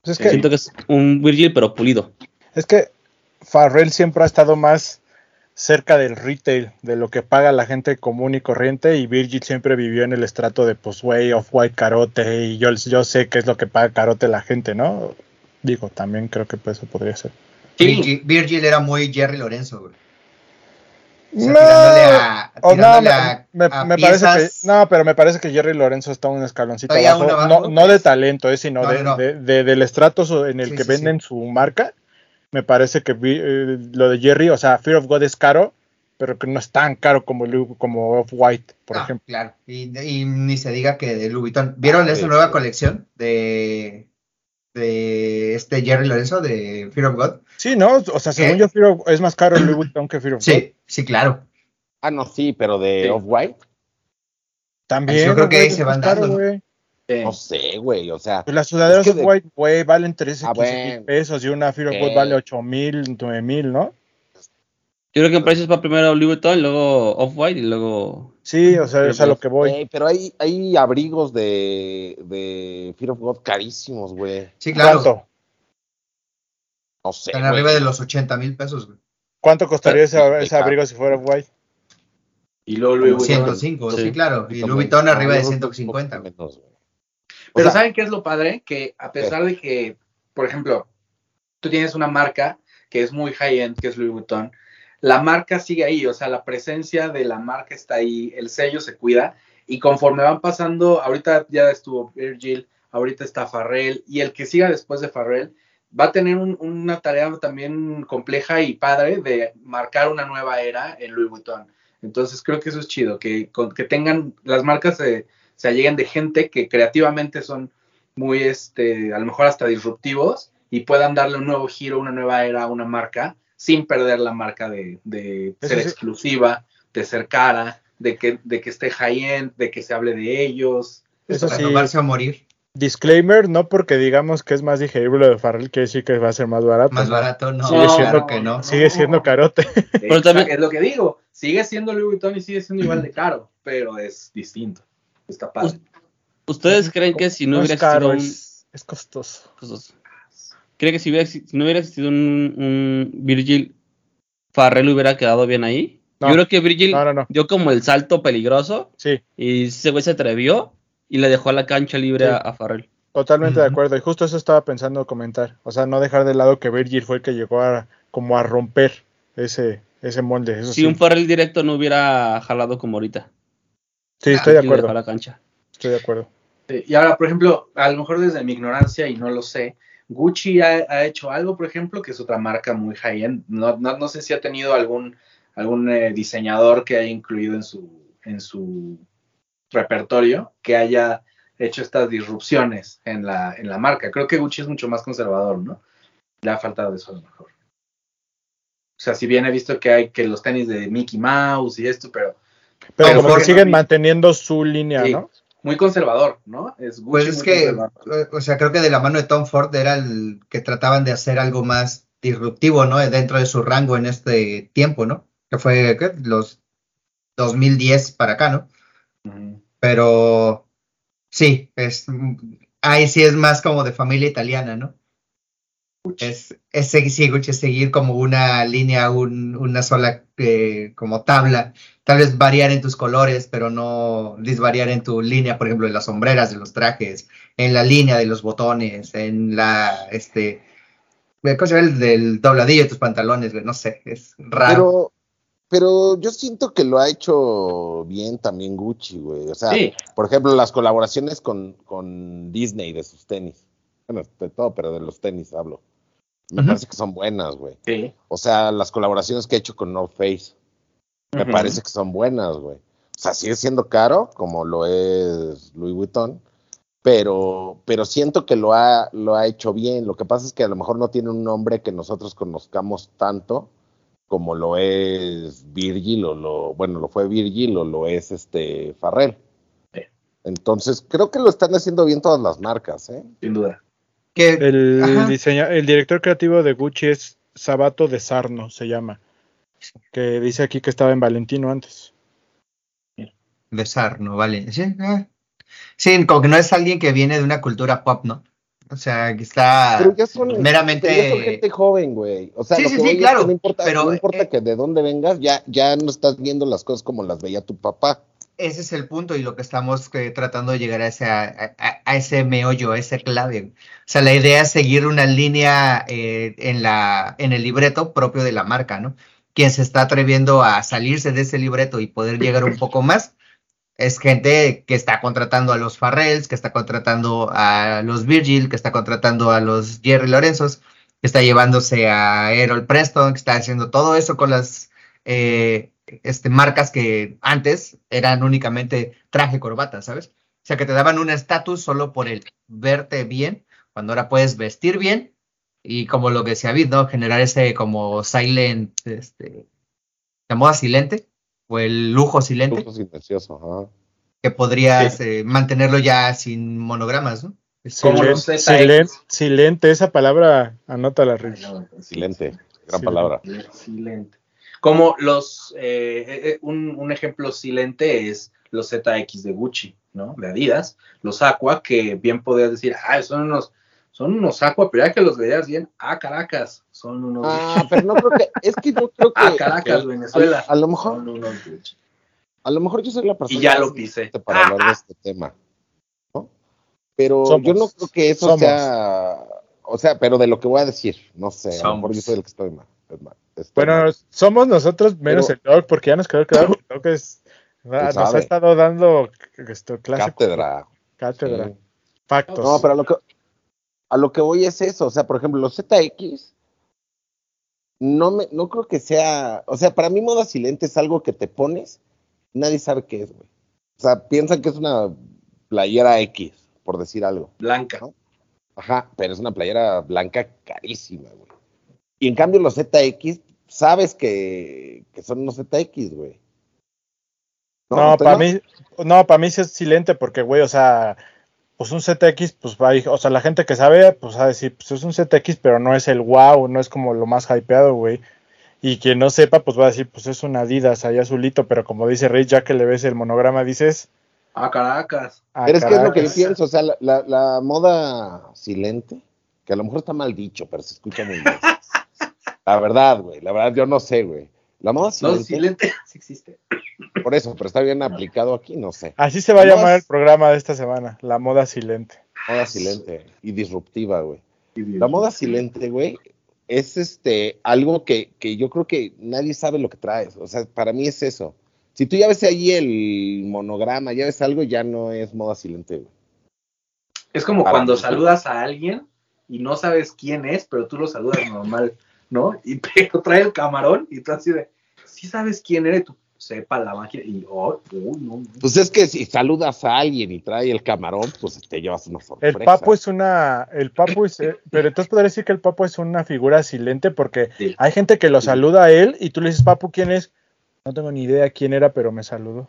Pues es, que, Siento que es un Virgil, pero pulido. es que Farrell siempre ha estado más cerca del retail, de lo que paga la gente común y corriente, y Virgil siempre vivió en el estrato de pues way of white carote, y yo, yo sé qué es lo que paga carote la gente, ¿no? Digo, también creo que pues, eso podría ser. Sí. Virgil, Virgil era muy Jerry Lorenzo, güey. O sea, No, a, me, a- me- a me parece que, no, pero me parece que Jerry Lorenzo está un escaloncito abajo, no, no de talento, eh, sino No, de, del estrato en el Sí, que sí, venden su marca. Me parece que vi- eh, lo de Jerry, o sea, Fear of God es caro, pero que no es tan caro como, como Off-White, por Ah, ejemplo. Claro, y, y ni se diga que de Louis Vuitton. ¿Vieron Ah, esta sí, nueva colección de, de este Jerry Lorenzo de Fear of God? Sí, ¿no? O sea, según ¿Eh? yo, Fear of- es más caro Louis Vuitton que Fear of God. Sí, sí, claro. Ah, no, sí, pero de Sí. Off-White, También. Yo creo que güey, ahí se es van caro, dando, ¿no? güey. Eh, no sé, güey, o sea, Pues las sudaderas Es que Off-White, güey, valen 13, Ah, 15 mil bueno. pesos y una Fear of God vale 8 mil, 9 mil, ¿no? Yo creo que en precios va primero Louis Vuitton, luego Off-White y luego. Sí, o sea, es a lo que voy. eh, pero hay, hay abrigos de, de Fear of God carísimos, güey. Sí, claro. ¿Cuánto? No sé, Están güey. arriba de los 80 mil pesos, güey. ¿Cuánto costaría ese, abrigo si fuera White? y luego Louis Vuitton. 105, Sí. sí, claro. Y Louis Vuitton arriba de No, 150. poquito güey. menos, Pero sea, ¿saben qué es lo padre? Que a pesar de que, por ejemplo, tú tienes una marca que es muy high-end, que es Louis Vuitton, la marca sigue ahí, o sea, la presencia de la marca está ahí, el sello se cuida, y conforme van pasando, ahorita ya estuvo Virgil, ahorita está Farrell, y el que siga después de Farrell va a tener un- una tarea también compleja y padre de marcar una nueva era en Louis Vuitton. Entonces creo que eso es chido, que, con- que tengan, las marcas se, se alleguen de gente que creativamente son muy, este, a lo mejor hasta disruptivos y puedan darle un nuevo giro, una nueva era a una marca sin perder la marca de, de ser sí. exclusiva, de ser cara, de que, de que esté high-end, de que se hable de ellos. Eso Para sí. tomarse a morir. Disclaimer, no porque digamos que es más digerible lo de Farrell, quiere decir que va a ser más barato. Más barato, no. Sigue siendo- claro que no. Sigue siendo carote. Pero Exacto, también- Es lo que digo, sigue siendo Louis Vuitton y sigue siendo igual de caro, pero es distinto. Está padre. ¿Ustedes creen que si no, es hubiera caro, existido un. es, es costoso. cosas. ¿Creen que si, hubiera, si no hubiera existido un, un Virgil, Farrell hubiera quedado bien ahí? No. Yo creo que Virgil No, no, no. dio como el salto peligroso Sí, y ese güey se atrevió y le dejó la cancha libre Sí. a, a Farrell. totalmente de acuerdo. Y justo eso estaba pensando comentar. O sea, no dejar de lado que Virgil fue el que llegó a como a romper ese, ese molde. Eso Si sí, un Farrell directo no hubiera jalado como ahorita. sí, estoy de acuerdo. la cancha. Estoy de acuerdo. Y ahora, por ejemplo, a lo mejor desde mi ignorancia y no lo sé, Gucci ha, ha hecho algo, por ejemplo, que es otra marca muy high-end. No, no, no sé si ha tenido algún, algún eh, diseñador que haya incluido en su, en su repertorio que haya hecho estas disrupciones en la, en la marca. Creo que Gucci es mucho más conservador, ¿no? Le ha faltado eso a lo mejor. O sea, si bien he visto que hay que los tenis de Mickey Mouse y esto, pero Pero Pero como siguen no manteniendo su línea, Sí. ¿no? muy conservador, ¿no? Es Gucci Pues es muy que, o sea, creo que de la mano de Tom Ford era el que trataban de hacer algo más disruptivo, ¿no? Dentro de su rango en este tiempo, ¿no? Que fue ¿qué? los 2010 para acá, ¿no? Pero sí, es ahí sí es más como de familia italiana, ¿no? Es, es, seguir como una línea, una sola eh, como tabla. Tal vez variar en tus colores, pero no disvariar en tu línea, por ejemplo, en las sombreras de los trajes, en la línea de los botones, en la, este, cosa el del dobladillo de tus pantalones, no sé, es raro. Pero, yo siento que lo ha hecho bien también Gucci, güey. O sea, por ejemplo, las colaboraciones con, con Disney de sus tenis. Bueno, de todo, pero de los tenis hablo me parece que son buenas, güey. Sí. O sea, las colaboraciones que he hecho con North Face, me parece que son buenas, güey. O sea, sigue siendo caro, como lo es Louis Vuitton, pero, pero siento que lo ha, lo ha hecho bien. Lo que pasa es que a lo mejor no tiene un nombre que nosotros conozcamos tanto como lo es Virgil o lo, bueno, lo fue Virgil o lo es este Farrell. Entonces, creo que lo están haciendo bien todas las marcas, ¿eh? Sin duda el, diseña, el director creativo de Gucci es Sabato de Sarno, se llama. Que dice aquí que estaba en Valentino antes. De Sarno, vale. Ah. Sí, como que no es alguien que viene de una cultura pop, ¿no? O sea, que está meramente. gente joven, güey. O sea, sí, sí, claro. no importa, pero, no importa eh, que de dónde vengas, ya, ya no estás viendo las cosas como las veía tu papá ese es el punto y lo que estamos eh, tratando de llegar a ese, a, ese meollo, a ese clave. O sea, la idea es seguir una línea eh, en, la, en el libreto propio de la marca, ¿no? Quien se está atreviendo a salirse de ese libreto y poder llegar un poco más es gente que está contratando a los Farrells, que está contratando a los Virgil, que está contratando a los Jerry Lorenzos, que está llevándose a Errol Preston, que está haciendo todo eso con las eh, este, marcas que antes eran únicamente traje corbata, ¿sabes? O sea, que te daban un estatus solo por el verte bien, cuando ahora puedes vestir bien y como lo que se ha visto, Generar ese como silent, este, la moda silente o el lujo silente. Lujo silencioso, Que podrías eh, mantenerlo ya sin monogramas, ¿no? silente, silente, esa palabra, anótala, Rich. Silente, gran palabra. Silente. Como los, eh, eh, eh, un, ejemplo silente es los ZX de Gucci, ¿no? De Adidas, los Aqua, que bien podrías decir, ah, son unos, son unos Aqua, pero ya que los veías bien, ah, Caracas, son unos. Ah, pero no creo que, es que no creo que. Ah, Caracas, Venezuela. A, lo mejor. A lo mejor yo soy la persona. Y ya lo pisé. Para hablar de este tema. ¿no? Pero yo no creo que eso sea. O sea, pero de lo que voy a decir, no sé, a lo mejor yo soy el que estoy mal. Bueno, somos nosotros menos el Doc, porque ya nos quedó claro que el es, nos ha estado dando esto, clase cátedra. Cátedra. Factos. No, pero a lo, que, a lo que voy es eso. O sea, por ejemplo, los ZX, no, me, no creo que sea. O sea, para mí, moda silente es algo que te pones, nadie sabe qué es, güey. O sea, piensan que es una playera X, por decir algo. Blanca. Ajá, pero es una playera blanca carísima, güey. Y en cambio los ZX, sabes que, son unos ZX, güey. No, para mí, no, para mí sí es silente porque, güey, o sea, pues un ZX, pues va, o sea, la gente que sabe, pues va a decir, pues es un ZX, pero no es el wow, no es como lo más hypeado, güey. Y quien no sepa, pues va a decir, pues es un Adidas ahí azulito, pero como dice Rey, ya que le ves el monograma, dices... A Caracas. pero es que es lo que yo pienso, o sea, la, la moda silente, que a lo mejor está mal dicho, pero se escucha muy bien. La verdad, güey, la verdad yo no sé, güey. La moda silente. No, silente sí existe. Por eso, pero está bien aplicado aquí, no sé. Así se va a llamar el programa de esta semana, la moda silente. Moda silente y disruptiva, güey. La moda silente, güey, es este algo que, que yo creo que nadie sabe lo que traes. O sea, para mí es eso. Si tú ya ves ahí el monograma, ya ves algo, ya no es moda silente, güey. Es como cuando saludas a alguien y no sabes quién es, pero tú lo saludas normal. ¿no? Y pero trae el camarón y tú así de, si sabes quién eres, tú sepa la máquina y oh, no, Pues es que si saludas a alguien y trae el camarón, pues te llevas una sorpresa. El papo es una, el papo es, eh, pero entonces podría decir que el papo es una figura silente porque hay gente que lo saluda a él y tú le dices, papu, ¿quién es? No tengo ni idea quién era, pero me saludó.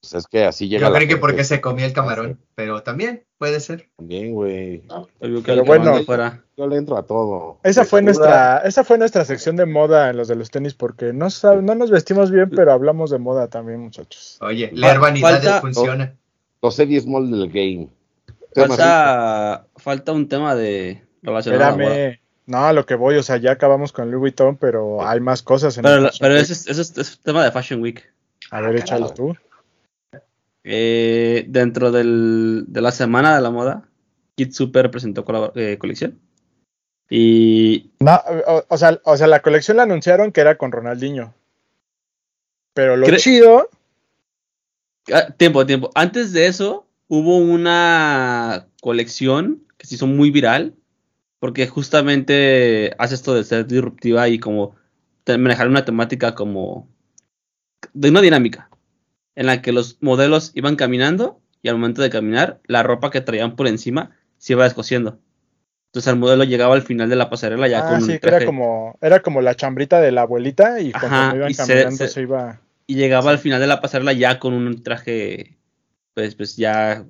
Pues es que así llega. Yo la creí que gente. porque se comía el camarón, pero también puede ser. También, güey. Que Pero bueno. fuera. Yo le entro a todo. Esa fue nuestra, esa fue nuestra sección de moda en los de los tenis, porque no, sab- no nos vestimos bien, pero hablamos de moda también, muchachos. Oye, leer Fal- vanidades falta- funciona. Los Eddie Small del game. Falta, falta un tema de relacionado a la moda. Espérame. No, a lo que voy, o sea, ya acabamos con Louis Vuitton, pero hay más cosas en Pero, el la- Fashion pero Week. ese es, ese es- ese es tema de Fashion Week. A ver, Ah, échalo tú. Eh, dentro del- de la semana de la moda, Kid Super presentó eh, colección. Y No, o, o sea, o sea, la colección la anunciaron que era con Ronaldinho. Pero lo chido, ah, tiempo, tiempo. Antes de eso, hubo una colección que se hizo muy viral. Porque justamente hace esto de ser disruptiva y como manejar una temática como de una dinámica en la que los modelos iban caminando y al momento de caminar la ropa que traían por encima se iba descosiendo. Entonces el modelo llegaba al final de la pasarela ya ah, con sí, un que era traje como, era como la chambrita de la abuelita y Ajá, cuando iban y caminando se- se, iba. y llegaba al final de la pasarela ya con un traje pues pues ya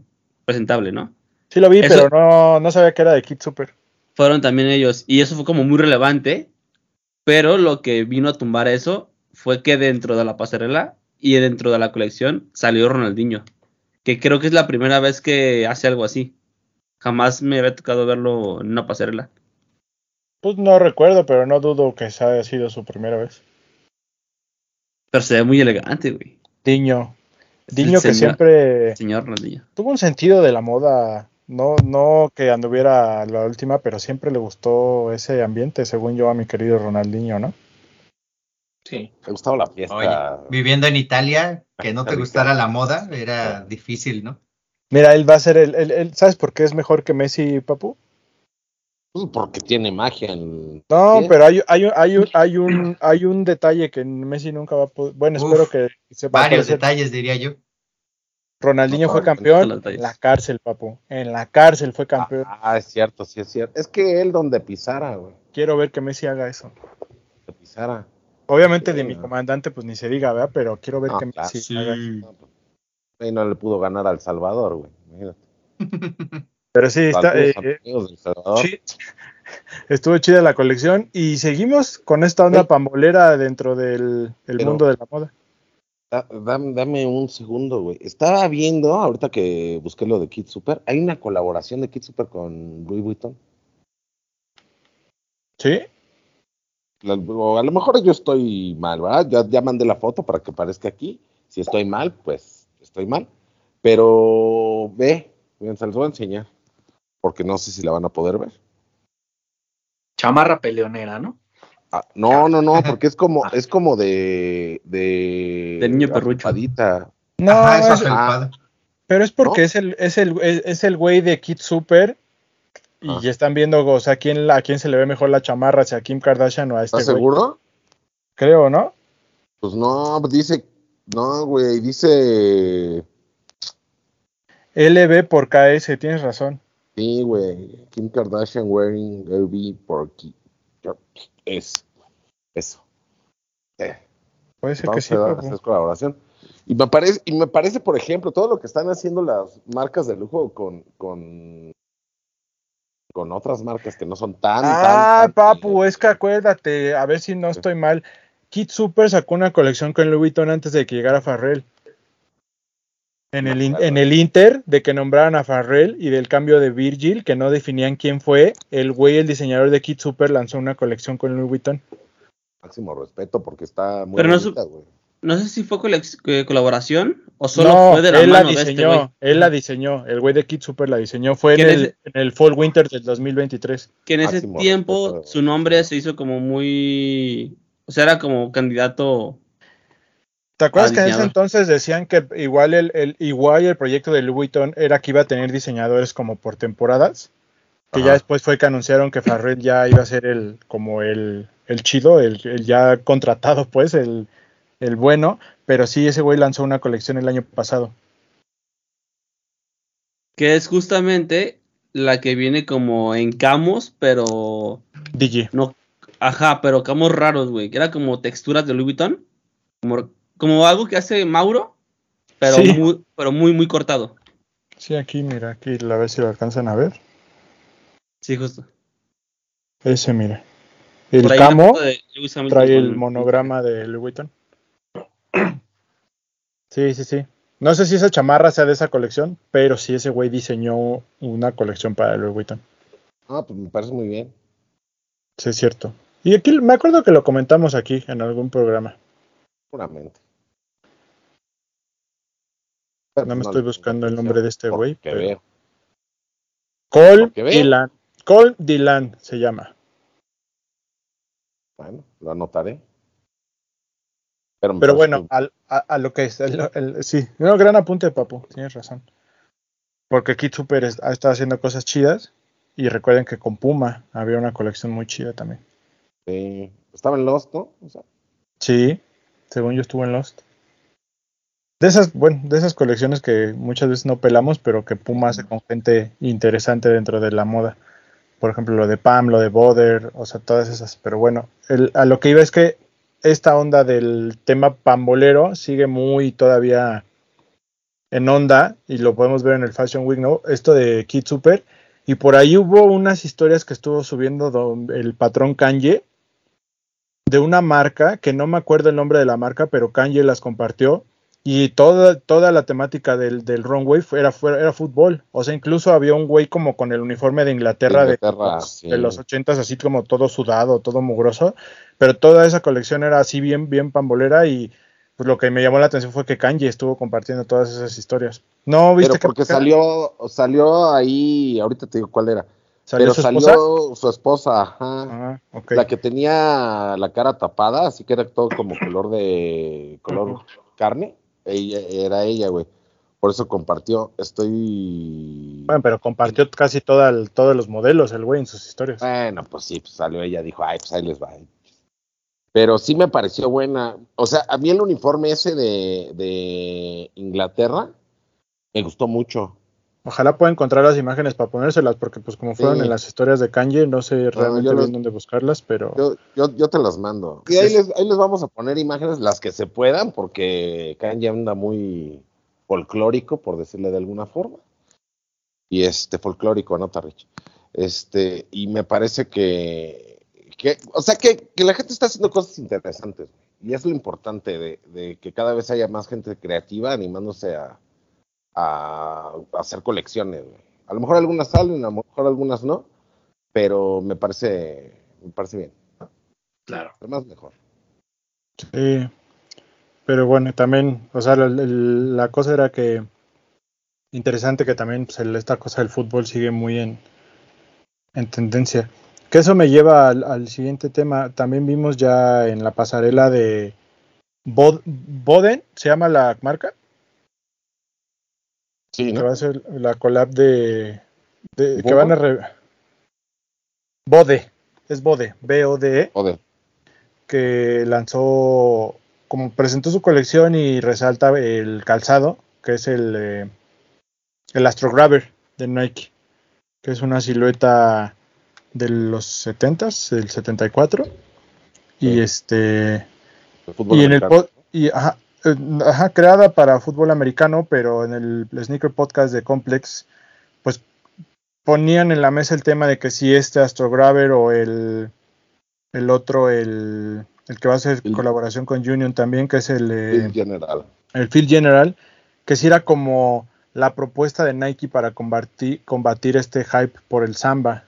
presentable, ¿no? Sí lo vi, Eso- pero no, no sabía que era de Kid Super. Fueron también ellos y eso fue como muy relevante, pero lo que vino a tumbar eso fue que dentro de la pasarela y dentro de la colección salió Ronaldinho, que creo que es la primera vez que hace algo así. Jamás me había tocado verlo en una pasarela. Pues no recuerdo, pero no dudo que esa haya sido su primera vez. Pero se ve muy elegante, güey. Diño. Diño que señor- siempre Señor Ronaldinho. tuvo un sentido de la moda. No, no que anduviera la última, pero siempre le gustó ese ambiente, según yo, a mi querido Ronaldinho, ¿no? Sí. Me gustaba la fiesta. Oye, viviendo en Italia, que no te gustara la moda era difícil, ¿no? Mira, él va a ser el, el- el- ¿sabes por qué es mejor que Messi, papu? Pues porque tiene magia en. No, Sí. pero hay, hay, un- hay, un, hay, un, hay un detalle que Messi nunca va a poder. Bueno, Uf, espero que sepa. Varios detalles, diría yo. Ronaldinho No, fue campeón en la cárcel, papu. En la cárcel fue campeón. Ah, es cierto, sí es cierto. Es que él donde pisara, güey. Quiero ver que Messi haga eso. Donde pisara. Obviamente de mi no. comandante, pues ni se diga, ¿verdad? Pero quiero ver No, que claro. No, pues, ahí no le pudo ganar al Salvador, güey. Imagínate. Pero sí, está, eh, estuvo chida la colección y seguimos con esta onda Sí. pambolera dentro del mundo de la moda. Da- dame, dame un segundo, güey. Estaba viendo, ahorita que busqué lo de Kid Super, hay una colaboración de Kid Super con Louis Vuitton. ¿Sí? O a lo mejor yo estoy mal, ¿verdad? Ya, ya mandé la foto para que aparezca aquí. Si estoy mal, pues estoy mal. Pero ve, miren, se los voy a enseñar. Porque no sé si la van a poder ver. Chamarra peleonera, ¿no? Ah, no, no, no, porque es como, es como de, de, De niño perrucho. afelpadita. No, Ajá, es- afelpado. pero es porque ¿No? es el es el es, es el güey de Kid Super y Ah. ya están viendo, o sea, a quién, a quién se le ve mejor la chamarra, si a Kim Kardashian o a este ¿Estás güey. seguro? Creo, ¿no? Pues no, dice, no, güey, dice, LB por KS, tienes razón. sí, güey, Kim Kardashian wearing LV por Es, eso. Eh, Puede ser que vamos sí. a hacer colaboración. Y me parece, y me parece, por ejemplo, todo lo que están haciendo las marcas de lujo con, con, con otras marcas que no son tan, Ah, tan, tan- papu, es que acuérdate, a ver si no estoy mal. Kid Super sacó una colección con Louis Vuitton antes de que llegara Farrell. En el, in- en el Inter, de que nombraran a Farrell y del cambio de Virgil, que no definían quién fue, el güey, el diseñador de Kid Super, lanzó una colección con Louis Vuitton. máximo respeto porque está muy Pero no güey. No sé si fue colec- eh, colaboración o solo no, fue de la él la de este diseñó, güey. él la diseñó, el güey de Kid Super la diseñó, fue en ¿Quién es el, en el Fall Winter del 2023. Que en ese Máximo tiempo su nombre se hizo como muy... O sea, era como candidato... ¿Te acuerdas Ah, que en ese entonces decían que igual el, el- igual el proyecto de Louis Vuitton era que iba a tener diseñadores como por temporadas? Que ya después fue que anunciaron que Farrell ya iba a ser el como el, el chido, el, el ya contratado, pues, el, el bueno. Pero sí, ese güey lanzó una colección el año pasado. Que es justamente la que viene como en camos, pero... Digi. No, ajá, pero camos raros, güey. Que era como texturas de Louis Vuitton. Como, como algo que hace Mauro. pero, Sí. muy, pero muy, muy cortado. Sí, aquí, mira, aquí, a ver si lo alcanzan a ver. Sí, justo. Ese, mira. El camo trae el monograma de Louis Vuitton. Sí, sí, sí. No sé si esa chamarra sea de esa colección, pero sí ese güey diseñó una colección para Louis Vuitton. Ah, pues me parece muy bien. Sí, es cierto. Y aquí me acuerdo que lo comentamos aquí en algún programa. Seguramente. No me estoy buscando el nombre de este güey, Que pero- veo. Cole. Dylan. Cole Dylan se llama. Bueno, lo anotaré. Pero, parece bueno, al- a, a lo que es, el- el- sí, no, gran apunte, papu, tienes razón. Porque Kid Super ha estado haciendo cosas chidas y recuerden que con Puma había una colección muy chida también. sí, estaba en Lost, ¿no? O sea, Sí, según yo estuve en Lost. De esas, bueno, de esas colecciones que muchas veces no pelamos, pero que Puma hace con gente interesante dentro de la moda. Por ejemplo, lo de Pam, lo de Boder, o sea, todas esas. Pero bueno, el- a lo que iba es que esta onda del tema pambolero sigue muy todavía en onda y lo podemos ver en el Fashion Week, ¿no? Esto de Kid Super. Y por ahí hubo unas historias que estuvo subiendo don- el patrón Kanye de una marca, que no me acuerdo el nombre de la marca, pero Kanye las compartió. Y toda, toda la temática del, del runway era, era fútbol. O sea, incluso había un güey como con el uniforme de Inglaterra de, Inglaterra, los, sí. de los ochentas, así como todo sudado, todo mugroso. Pero toda esa colección era así bien, bien pambolera y pues lo que me llamó la atención fue que Kanye estuvo compartiendo todas esas historias. No, viste pero que porque salió, salió ahí, ahorita te digo cuál era. ¿Salió pero su salió su esposa, ajá. Ah, ok. La que tenía la cara tapada, así que era todo como color de color carne. Ella, era ella, güey. Por eso compartió. Estoy. Bueno, pero compartió casi toda el- todos los modelos el güey en sus historias. Bueno, pues sí, pues salió ella, dijo, ay, pues ahí les va. Pero sí me pareció buena. O sea, a mí el uniforme ese de, de Inglaterra me gustó mucho. Ojalá pueda encontrar las imágenes para ponérselas, porque pues como fueron Sí. en las historias de Kanye, no sé realmente yo bien los- dónde buscarlas, pero Yo, yo, yo te las mando. Y ahí les, ahí les vamos a poner imágenes, las que se puedan, porque Kanye anda muy folclórico, por decirle de alguna forma. Y este, folclórico, anota Rich. Este, y me parece que, que o sea, que, que la gente está haciendo cosas interesantes. güey. Y es lo importante de, de que cada vez haya más gente creativa animándose a, a, a hacer colecciones. güey. A lo mejor algunas salen, a lo mejor algunas no, pero me parece, me parece bien. Claro. Además, mejor. sí. Pero bueno, también, o sea, la, la cosa era que interesante que también pues, el- esta cosa del fútbol sigue muy en, en tendencia. Que eso me lleva al, al siguiente tema. También vimos ya en la pasarela de Bod- Boden, se llama la marca, Sí, que va a ser la collab de, de- que van a re- Bode, es Bode, B-O-D-E, Joder. que lanzó, como presentó su colección y resalta el calzado, que es el, eh, el Astro Grabber de Nike, que es una silueta de los 70s, del 74. Y Sí. este de fútbol y en el y ajá, eh, ajá, creada para fútbol americano, pero en el Sneaker Podcast de Complex, pues ponían en la mesa el tema de que si este Astro Grabber o el, el otro, el, el que va a hacer El- colaboración con Union también, que es el, eh, En general. el Field General, que si era como la propuesta de Nike para combatir, combatir este hype por el samba.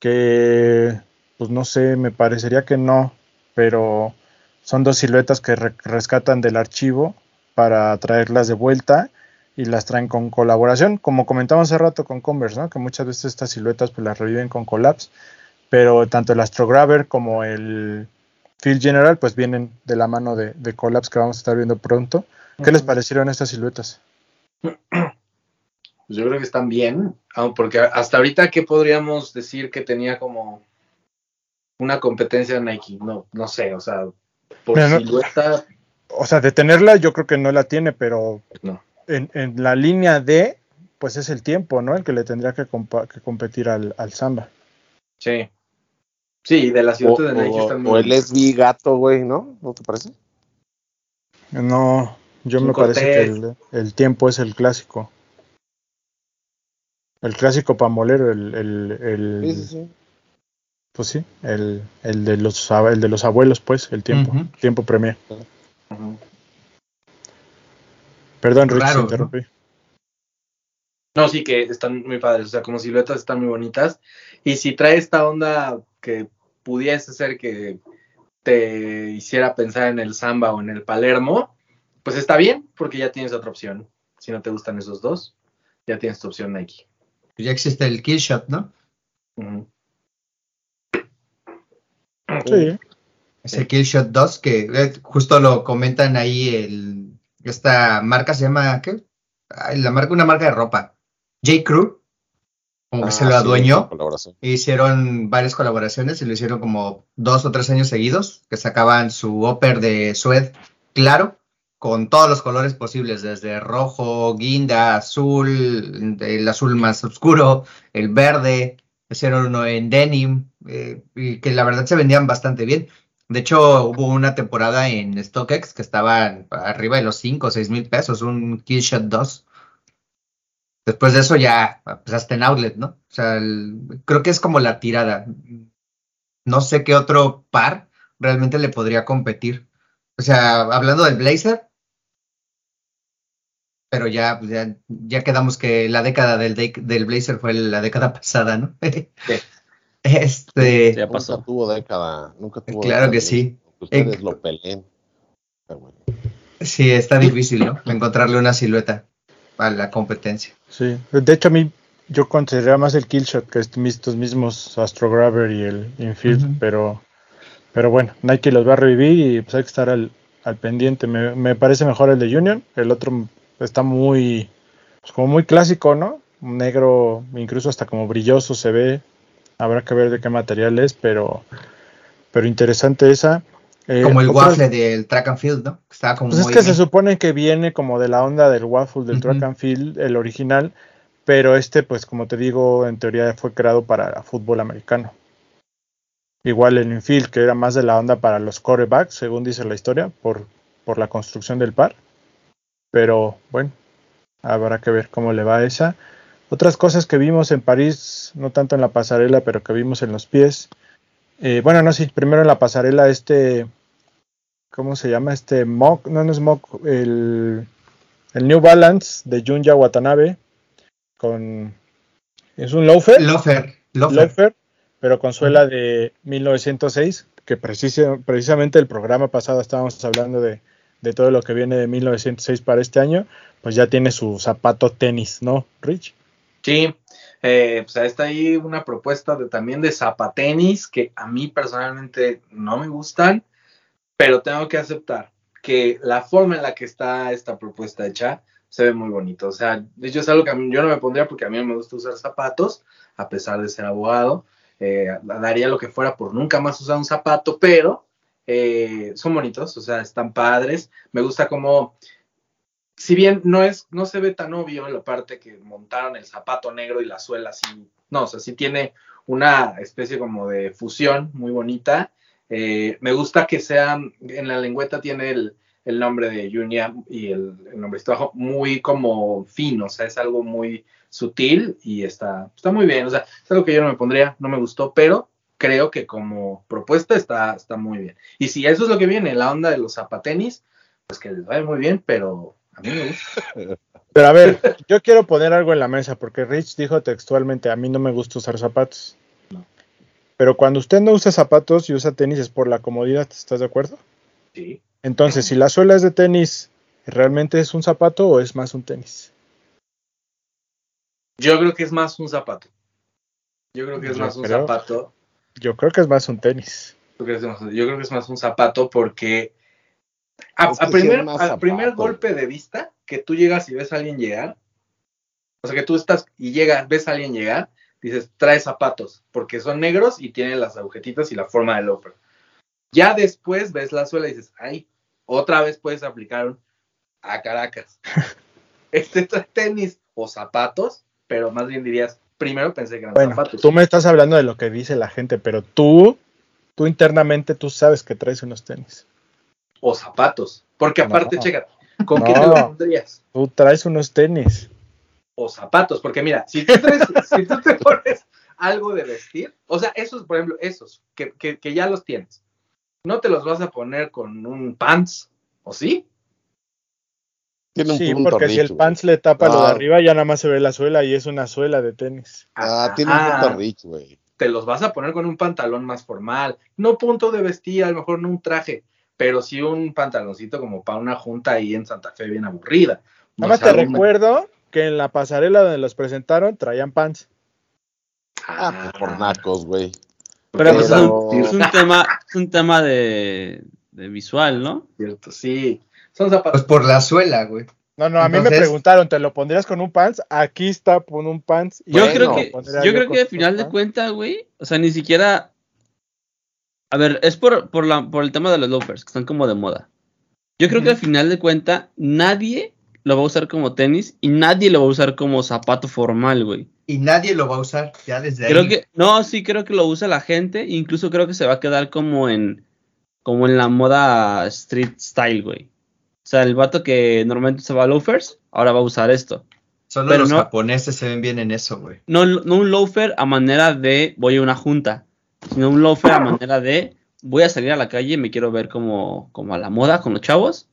Que, pues no sé, me parecería que no, pero son dos siluetas que re- rescatan del archivo para traerlas de vuelta y las traen con colaboración, como comentamos hace rato con Converse, ¿no? que muchas veces estas siluetas pues las reviven con collabs, pero tanto el Astro Grabber como el Field General pues vienen de la mano de, de collabs que vamos a estar viendo pronto. ¿Qué les parecieron estas siluetas? Pues yo creo que están bien, porque hasta ahorita, ¿qué podríamos decir que tenía como una competencia de Nike? No, no sé, o sea, por Mira, no- silueta, O sea, de tenerla yo creo que no la tiene, pero no. en, en la línea D, pues es el tiempo, ¿no? El que le tendría que, compa- que competir al, al samba. Sí. Sí, de las O, siluetas de Nike o- el SB gato, güey, ¿no? ¿No te parece? No, Yo me parece que el tiempo es el clásico. El clásico pamolero, el, el, el- Sí, sí, sí. Pues sí, el, el de los el de los abuelos, pues, el tiempo, Ujú. tiempo premier. Ujú. Perdón, Rich, Raro, interrumpí. No, sí que están muy padres, o sea, como siluetas están muy bonitas. Y si trae esta onda que pudiese ser que te hiciera pensar en el Samba o en el Palermo, pues está bien, porque ya tienes otra opción. Si no te gustan esos dos, ya tienes tu opción Nike. Ya existe el kill shot, ¿no? Ujú. Sí, Ese Kill Shot 2 que eh, justo lo comentan ahí el esta marca se llama ¿qué? Ay, la marca una marca de ropa. J Crew como que Ah, se lo sí, adueñó colaboración. hicieron varias colaboraciones y lo hicieron como dos o tres años seguidos que sacaban su upper de suede claro con todos los colores posibles desde rojo, guinda, azul, el azul más oscuro, el verde, hicieron uno en denim eh, y que la verdad se vendían bastante bien. De hecho, hubo una temporada en StockX que estaban arriba de los 5 o 6 mil pesos, un Killshot 2. Después de eso ya, pues hasta en Outlet, ¿no? O sea, creo que es como la tirada. No sé qué otro par realmente le podría competir. O sea, hablando del Blazer, pero ya, pues, ya, ya quedamos que la década del, de- del Blazer fue la década pasada, ¿no? Este, Ya pasó. Nunca tuvo década. Nunca tuvo Claro década, que sí. Aunque Ustedes Eh, lo peleen. Pero bueno. sí, está difícil, ¿no? Encontrarle una silueta a la competencia. sí. De hecho, a mí yo consideraría más el Killshot que est- estos mismos Astro Grabber y el Infield, pero, pero bueno, Nike los va a revivir y pues hay que estar al, al pendiente. Me, me parece mejor el de Union, el otro está muy, pues, como muy clásico, ¿no? Un negro, incluso hasta como brilloso se ve. Habrá que ver de qué material es, pero, pero interesante esa. Eh, Como el otras- waffle del track and field, ¿no? Estaba como Pues es que se supone que viene como de la onda del waffle del track and field, el original, pero este, pues como te digo, en teoría fue creado para fútbol americano. Igual el infield, que era más de la onda para los corebacks, según dice la historia, por, por la construcción del par. Pero bueno, habrá que ver cómo le va a esa. Otras cosas que vimos en París, no tanto en la pasarela, pero que vimos en los pies. Eh, bueno, no, sí, primero en la pasarela este, ¿cómo se llama? Este Mock, no, no es Mock, el, el New Balance de Junya Watanabe, con, es un loafer, Lofer. loafer, pero con suela de 1906, que precisa- precisamente el programa pasado estábamos hablando de, de todo lo que viene de 1906 para este año, pues ya tiene su zapato tenis, ¿no, Rich? Sí, eh, pues está ahí una propuesta de, también de zapatenis que a mí personalmente no me gustan, pero tengo que aceptar que la forma en la que está esta propuesta hecha se ve muy bonito. O sea, de hecho es algo que yo no me pondría porque a mí no me gusta usar zapatos, a pesar de ser abogado. Eh, daría lo que fuera por nunca más usar un zapato, pero eh, son bonitos, o sea, están padres. Me gusta como si bien no es, no se ve tan obvio la parte que montaron el zapato negro y la suela así, no, o sea, sí tiene una especie como de fusión muy bonita. Eh, me gusta que sea, en la lengüeta tiene el, nombre de Junia y el, el nombrecito abajo muy como fino, o sea, es algo muy sutil y está, está muy bien, o sea, es algo que yo no me pondría, no me gustó, pero creo que como propuesta está, está muy bien. Y si eso es lo que viene, la onda de los zapatenis, pues que les vaya muy bien, pero a mí me gusta. Pero a ver, yo quiero poner algo en la mesa porque Rich dijo textualmente, a mí no me gusta usar zapatos. No. Pero cuando usted no usa zapatos y usa tenis es por la comodidad, ¿estás de acuerdo? Sí. Entonces, si la suela es de tenis, ¿realmente es un zapato o es más un tenis? Yo creo que es más un zapato. Yo creo que es Yo más un zapato. Yo creo que es más un tenis. ¿Tú crees que es más- Yo creo que es más un zapato porque a, primer, es más a primer golpe de vista, que tú llegas y ves a alguien llegar, o sea, que tú estás y llegas, ves a alguien llegar, dices, trae zapatos, porque son negros y tienen las agujetitas y la forma del loafer. Ya después ves la suela y dices, ay, otra vez puedes aplicar un a Caracas. este trae tenis o zapatos, pero más bien dirías, primero pensé que eran Bueno, zapatos. tú me estás hablando de lo que dice la gente, pero tú, tú internamente, tú sabes que traes unos tenis. o zapatos. Porque aparte, No. chécate, ¿Con qué te No. lo pondrías? Tú traes unos tenis. O zapatos, porque mira, si tú, traes- si tú te pones algo de vestir, o sea, esos, por ejemplo, esos, que, que, que ya los tienes, no te los vas a poner con un pants, ¿o sí? Tiene un Sí, punto, porque si el güey. pants le tapa lo de No. arriba, ya nada más se ve la suela y es una suela de tenis. Ah, tiene un Ah, punto Rich, güey. te los vas a poner con un pantalón más formal, no punto de vestir, a lo mejor no un traje, pero sí un pantaloncito como para una junta ahí en Santa Fe bien aburrida. Nada más te recuerdo que en la pasarela donde los presentaron traían pants. Ah, pues por nacos, güey. Pero pues, es, Pero- un, es un tema, es un tema de, de visual, ¿no? Cierto, sí. Son zapatos. Pues por la suela, güey. No, no, a mí me preguntaron, ¿te lo pondrías con un pants? Aquí está con un pants. y Yo Bueno, creo que, yo creo que al final de cuentas, güey, o sea, ni siquiera. A ver, es por, por, la, por el tema de los loafers, que están como de moda. Yo creo que al final de cuentas, nadie lo va a usar como tenis y nadie lo va a usar como zapato formal, güey. Y nadie lo va a usar ya desde ahí. Creo que, no, sí creo que lo usa la gente, incluso creo que se va a quedar como en, como en la moda street style, güey. O sea, el vato que normalmente usaba loafers, ahora va a usar esto. Solo pero los no- japoneses se ven bien en eso, güey. No, no un loafer a manera de voy a una junta, sino un loafer a manera de voy a salir a la calle y me quiero ver como, como a la moda con los chavos.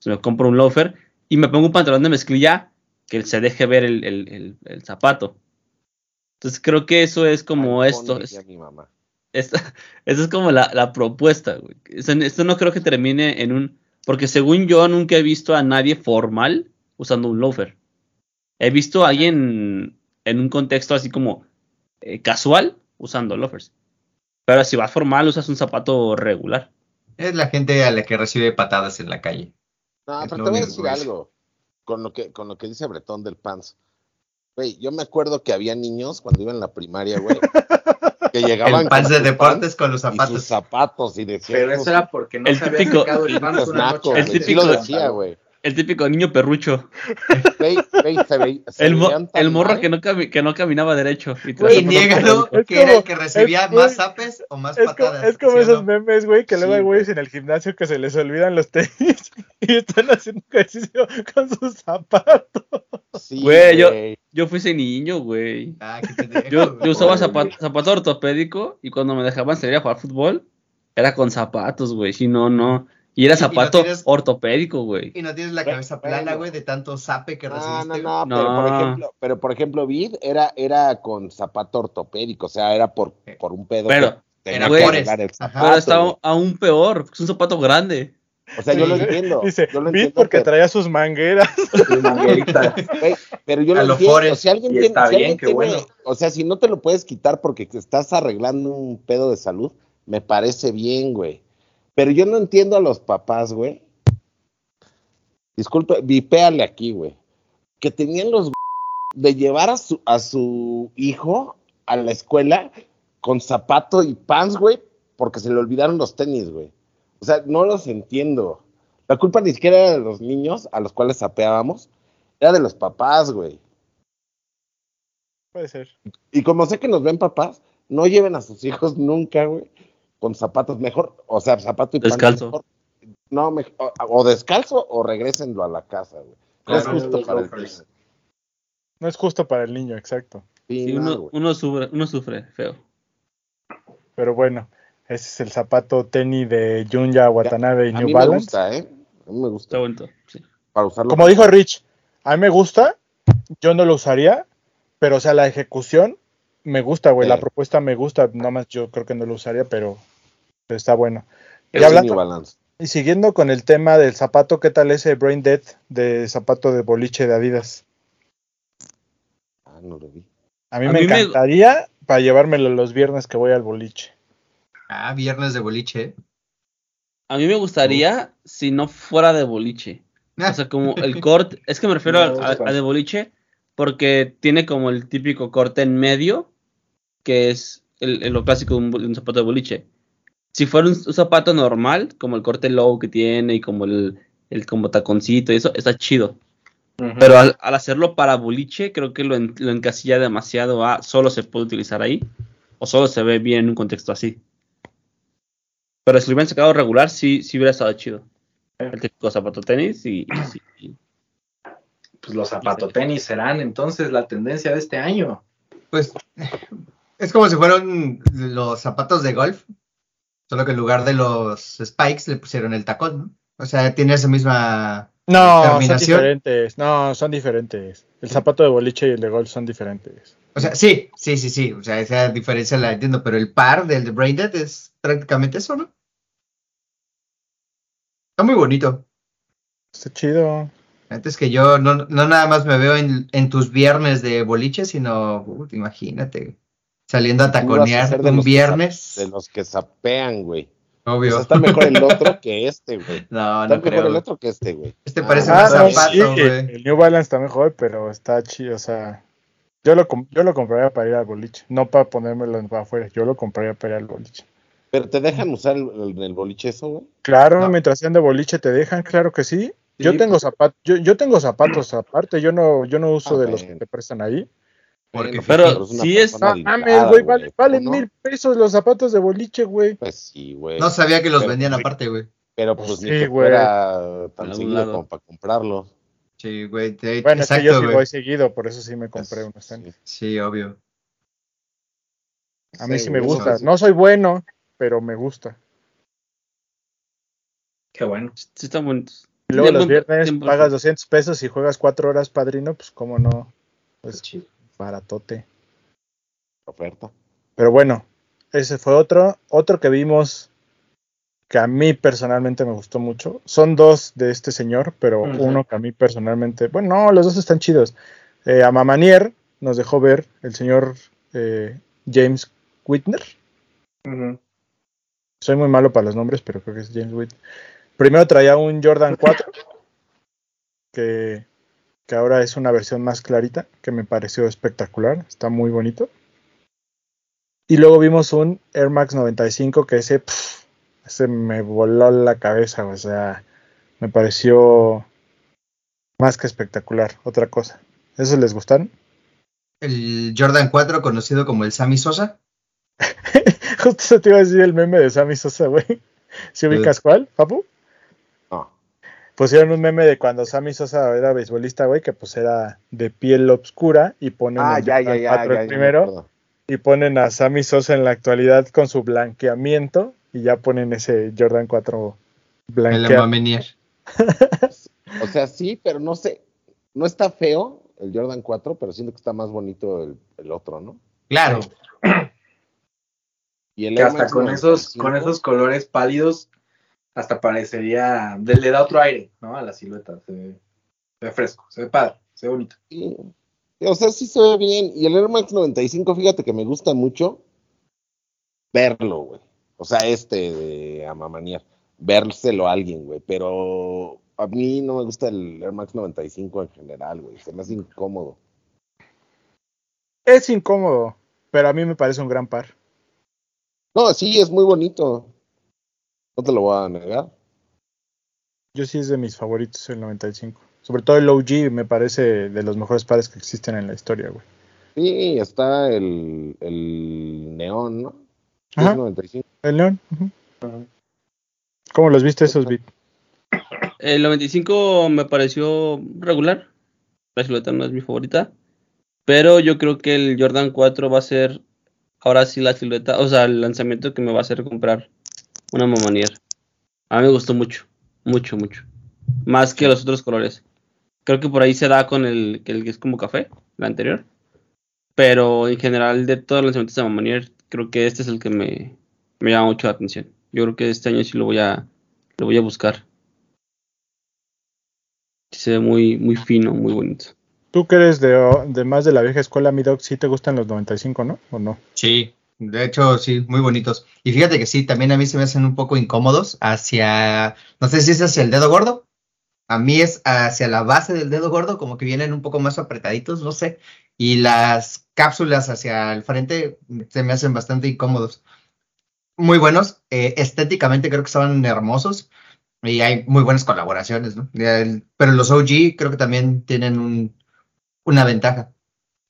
Se me compro un loafer y me pongo un pantalón de mezclilla que se deje ver el, el- el- el zapato. Entonces creo que eso es como Ay, esto. Es- decía mi mamá. esta, esa es como la, la propuesta, güey. Esto no creo que termine en un... Porque según yo nunca he visto a nadie formal usando un loafer. He visto a alguien en un contexto así como eh, casual usando loafers. Pero si vas formal usas un zapato regular. Es la gente a la que recibe patadas en la calle. No, Es pero te voy a decir algo. Con lo que, con lo que dice Bretón del Pants. Güey, yo me acuerdo que había niños cuando iba en la primaria, güey, que llegaban El con de deportes con los pants y sus zapatos. zapatos y decían Pero eso era porque no El se había típico- sacado el "Pinches una nacos", noche El. Sí lo típico- decía, güey. El típico niño perrucho. Güey, güey, se ve- se El, mo- el morro mal. que no, que no caminaba derecho. Y Y lo- niégalo que era el que recibía es- más zapes o más Es como, patadas. es como ¿sí esos no? memes, güey, que luego Sí, hay güeyes güey. en el gimnasio que se les olvidan los tenis y están haciendo ejercicio con sus zapatos. Sí, Güey, yo- güey. Yo fui ese niño, güey. Ah, Yo, yo usaba zapato, zapato ortopédico y cuando me dejaban salir a jugar fútbol, era con zapatos, güey. Si no, no. Y era Y- y no zapato tienes- ortopédico, güey. Y no tienes la cabeza plana, güey, de tanto zape que recibiste. no, no, No. pero por ejemplo, pero por ejemplo, Vid era, era con zapato ortopédico, o sea, era por, por un pedo. Pero- que tenía Era el zapato, está güey. aún peor, porque es un zapato grande. O sea, yo lo entiendo. Dice, yo lo entiendo, porque pero- traía sus mangueras. Sí, manguerita. Güey, pero yo A lo entiendo. Forrest. Si alguien tiene, está si bien, alguien qué tiene- bueno. o sea, si no te lo puedes quitar porque te estás arreglando un pedo de salud, me parece bien, güey. Pero yo no entiendo a los papás, güey. Disculpe, vipéale aquí, güey. Que tenían los de llevar a su, a su hijo a la escuela con zapato y pants, güey, porque se le olvidaron los tenis, güey. O sea, no los entiendo. La culpa ni siquiera era de los niños a los cuales sapeábamos, era de los papás, güey. Puede ser. Y como sé que nos ven papás, no lleven a sus hijos nunca, güey, con zapatos mejor, o sea, zapato y Descalzo. mejor. No, me- o, o descalzo o regrésenlo a la casa, güey. No es justo para el niño. No es justo para el niño, exacto. Sí, Sí, no, uno, uno sufre, uno sufre feo. Pero bueno, ese es el zapato tenis de Junya Watanabe y a New mí me Balance. gusta, ¿eh? A mí me gusta. Está bonito. Sí. Para usarlo. Como dijo Rich, a mí me gusta, yo no lo usaría, pero o sea, la ejecución me gusta, güey, la propuesta me gusta, nada más yo creo que no lo usaría, pero, pero está bueno. Es Y hablando- Balance. Y siguiendo con el tema del zapato, ¿qué tal ese Brain Dead de zapato de boliche de Adidas? Ah, no lo vi. A mí A me mí me- encantaría para llevármelo los viernes que voy al boliche. Ah, viernes de boliche. A mí me gustaría si no fuera de boliche. O sea, como el corte, es que me refiero No, a, a- a de boliche porque tiene como el típico corte en medio, que es el, el- lo clásico de un, zapato de boliche. Si fuera un, un zapato normal, como el corte low que tiene y como el, el como taconcito y eso, está chido. Pero al, al hacerlo para boliche, creo que lo, en- lo encasilla demasiado a solo se puede utilizar ahí o solo se ve bien en un contexto así. Pero si lo hubieran sacado regular, sí, sí hubiera estado chido. El típico zapato tenis y, y sí, y- Pues los zapatotenis serán entonces la tendencia de este año. Pues es como si fueran los zapatos de golf, solo que en lugar de los spikes le pusieron el tacón, ¿no? O sea, tiene esa misma No, son terminación. diferentes. No, son diferentes. El zapato de boliche y el de golf son diferentes. O sea, sí, sí, sí, sí. O sea, esa diferencia la entiendo, pero el par del de Braindead es prácticamente eso, ¿no? Está muy bonito. Está chido. Antes que yo no, no nada más me veo en, en tus viernes de boliche, sino, uh, imagínate, saliendo a taconear un que viernes. De los que sapean, güey. O Obvio. sea, está mejor el otro que este, güey. No, Está no mejor creo. el otro que este, güey. Este parece Ah, un no, zapato, sí, güey. el New Balance está mejor, pero está chido. O sea, yo lo, com- yo lo compraría para ir al boliche. No para ponérmelo para afuera. Yo lo compraría para ir al boliche. Pero te dejan usar el, el- el boliche eso, güey. Claro, No. mientras sean de boliche te dejan, claro que sí. Yo Sí, tengo pues. zapatos, yo, yo tengo zapatos aparte, yo no, yo no uso Ah, de los que bueno. te prestan ahí. Porque- Pero sí es- mames, güey, vale- valen ¿no? mil pesos los zapatos de boliche, güey. Pues sí, güey. No sabía que los Pero- vendían aparte, güey. Pero Pues pues ni sí, que güey. fuera tan seguido como para comprarlo. Sí, güey. te- Bueno, es que yo sí güey. voy seguido, por eso sí me compré Pues, unos tenis. sí. Sí, obvio. A mí Sí, sí me gusta. eso- No soy bueno, pero me gusta. Qué bueno. sí están bonitos. Y luego los viernes pagas 200 pesos y juegas 4 horas padrino, pues cómo no, pues Chido. baratote. Oferta. Pero bueno, ese fue otro. Otro que vimos que a mí personalmente me gustó mucho. Son dos de este señor, pero uno que a mí personalmente, bueno, no, los dos están chidos. Eh, a Mamanier nos dejó ver el señor eh, James Whitner. Soy muy malo para los nombres, pero creo que es James Whitner. Primero traía un Jordan 4, que, que ahora es una versión más clarita, que me pareció espectacular, está muy bonito. Y luego vimos un Air Max 95, que ese, ese me voló la cabeza, o sea, me pareció más que espectacular, otra cosa. ¿Esos les gustaron? El Jordan 4, conocido como el Sammy Sosa. Justo te iba a decir el meme de Sammy Sosa, güey. ¿Si ubicas cuál, papu? Pusieron un meme de cuando Sammy Sosa era beisbolista, güey, que pues era de piel oscura y ponen Ah, el ya, ya, Jordan ya. 4 ya, el primero y ponen a Sammy Sosa en la actualidad con su blanqueamiento y ya ponen ese Jordan 4 El blanqueado. O sea, sí, pero no sé. No está feo el Jordan 4, pero siento que está más bonito el, el otro, ¿no? Claro. Y el Que hasta con esos, 95, con esos colores pálidos, hasta parecería, de- le da otro aire, ¿no? A la silueta. Se ve, se ve fresco, se ve padre, se ve bonito. sí. O sea, sí se ve bien. Y el Air Max 95, fíjate que me gusta mucho verlo, güey. O sea, este de Amamanier. Vérselo a alguien, güey. Pero a mí no me gusta el Air Max 95 en general, güey. Se me hace incómodo. Es incómodo, pero a mí me parece un gran par. No, sí, es muy bonito. No te lo voy a negar. Yo sí es de mis favoritos el 95. Sobre todo el OG me parece de los mejores pares que existen en la historia, güey. Sí, está el, el neón, ¿no? Ajá. Es 95. El ujú. ¿Cómo los viste esos beats? El 95 me pareció regular. La silueta no es mi favorita. Pero yo creo que el Jordan 4 va a ser ahora sí la silueta, o sea, el lanzamiento que me va a hacer comprar una Mamanier. A mí me gustó mucho, mucho, mucho. Más que los otros colores. Creo que por ahí se da con el que el que es como café, el anterior. Pero en general de todos los lanzamientos de Mamanier, creo que este es el que me, me llama mucho la atención. Yo creo que este año sí lo voy a, lo voy a buscar. Sí Se ve muy, muy fino, muy bonito. Tú que eres de, de más de la vieja escuela, mi doc, sí te gustan los 95, ¿no? ¿O no? Sí, de hecho, sí, muy bonitos. Y fíjate que sí, también a mí se me hacen un poco incómodos hacia, no sé si es hacia el dedo gordo. A mí es hacia la base del dedo gordo, como que vienen un poco más apretaditos, no sé. Y las cápsulas hacia el frente se me hacen bastante incómodos. Muy buenos, eh, estéticamente creo que estaban hermosos y hay muy buenas colaboraciones, ¿no? Pero los OG creo que también tienen un, una ventaja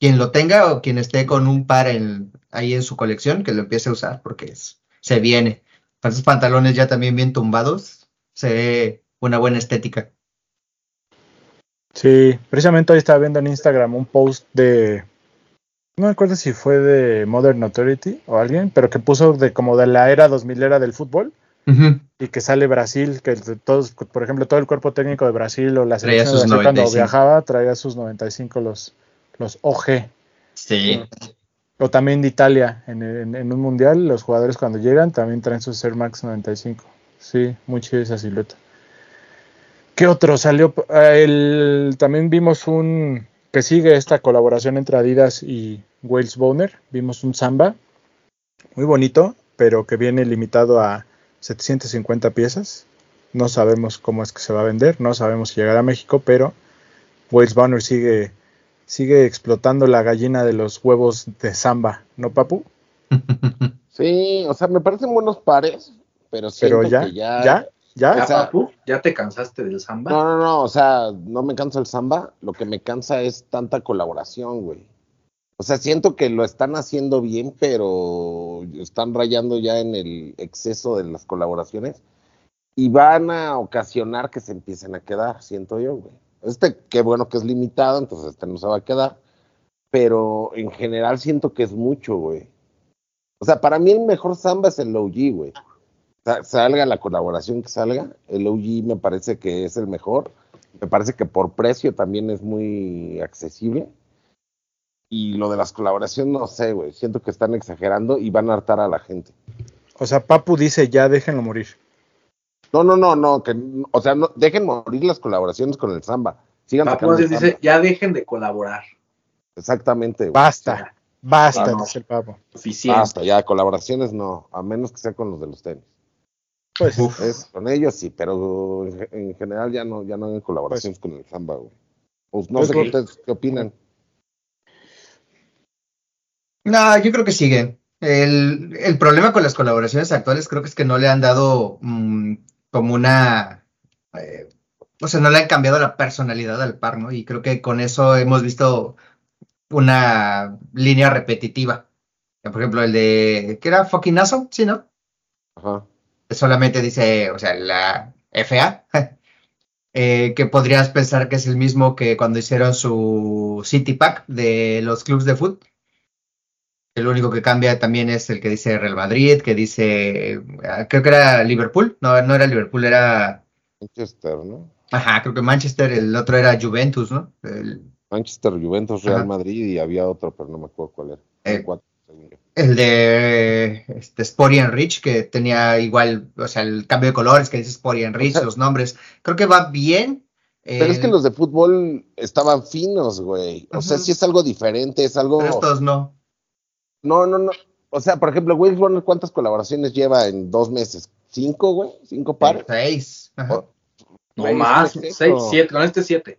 quien lo tenga o quien esté con un par en- ahí en su colección, que lo empiece a usar porque es- se viene. Esos pantalones ya también bien tumbados, se ve una buena estética. Sí, precisamente hoy estaba viendo en Instagram un post de, no me acuerdo si fue de Modern Authority o alguien, pero que puso de como de la era 2000 era del fútbol y que sale Brasil, que todos, por ejemplo, todo el cuerpo técnico de Brasil o la selección de sus Brasil cuando 95. viajaba traía sus 95 los los OG. Sí. O también de Italia, en, en- en un mundial, los jugadores cuando llegan también traen sus Air Max 95. Sí, muy chida esa silueta. ¿Qué otro salió? Eh, el- también vimos un que sigue esta colaboración entre Adidas y Wales Boner. Vimos un Samba, muy bonito, pero que viene limitado a 750 piezas. No sabemos cómo es que se va a vender, no sabemos si llegará a México, pero Wales Boner sigue, sigue explotando la gallina de los huevos de Samba, ¿no, Papu? Sí, o sea, me parecen buenos pares, pero siento Pero ya, que ya... ya, ya, ¿Ya, O sea- papu? ¿Ya te cansaste del samba? No, no, no, o sea, no me cansa el samba, lo que me cansa es tanta colaboración, güey. O sea, siento que lo están haciendo bien, pero están rayando ya en el exceso de las colaboraciones y van a ocasionar que se empiecen a quedar, siento yo, güey. Este, qué bueno que es limitado, entonces este no se va a quedar, pero en general siento que es mucho, güey. O sea, para mí el mejor samba es el OG, güey. Sa- Salga la colaboración que salga, el OG me parece que es el mejor. Me parece que por precio también es muy accesible. Y lo de las colaboraciones, no sé, güey. Siento que están exagerando y van a hartar a la gente. O sea, Papu dice ya déjenlo morir. No, no, no, no. Que, o sea, no, dejen morir las colaboraciones con el samba. Sigan Andes samba. dice, ya dejen de colaborar. Exactamente, güey. Basta, basta, dice el Papu. Suficiente. Basta, ya, colaboraciones no. A menos que sea con los de los tenis. Pues. Es, con ellos sí, pero en, ge- en general ya no, ya no hagan colaboraciones con el samba, güey. Pues no Pues sé por- qué ustedes qué opinan. No, yo creo que sigue. El, el problema con las colaboraciones actuales creo que es que no le han dado mm, como una... eh, o sea, no le han cambiado la personalidad al par, ¿no? Y creo que con eso hemos visto una línea repetitiva. Por ejemplo, el de... ¿Qué era? ¿Fucking? Sí, ¿no? Ajá. solamente dice, o sea, la FA, eh, que podrías pensar que es el mismo que cuando hicieron su City Pack de los clubes de fútbol. El único que cambia también es el que dice Real Madrid, que dice, eh, creo que era Liverpool, no, no era Liverpool, era, Manchester, ¿no? ajá, creo que Manchester, el otro era Juventus, ¿no? El, Manchester, Juventus, Real Ajá. Madrid y había otro, pero no me acuerdo cuál era. Eh, Cuatro, el de este, Sport and Rich, que tenía igual, o sea, el cambio de colores que dice Sport and Rich, sea- los nombres, creo que va bien. Pero es que los de fútbol estaban finos, güey. O sea, sí es algo diferente, es algo. pero estos no. No, no, no. O sea, por ejemplo, Will Warner, ¿cuántas colaboraciones lleva en dos meses? ¿Cinco, güey? ¿Cinco pares? Seis. Ajá. O- No Güey, más, seis, siete, con este siete.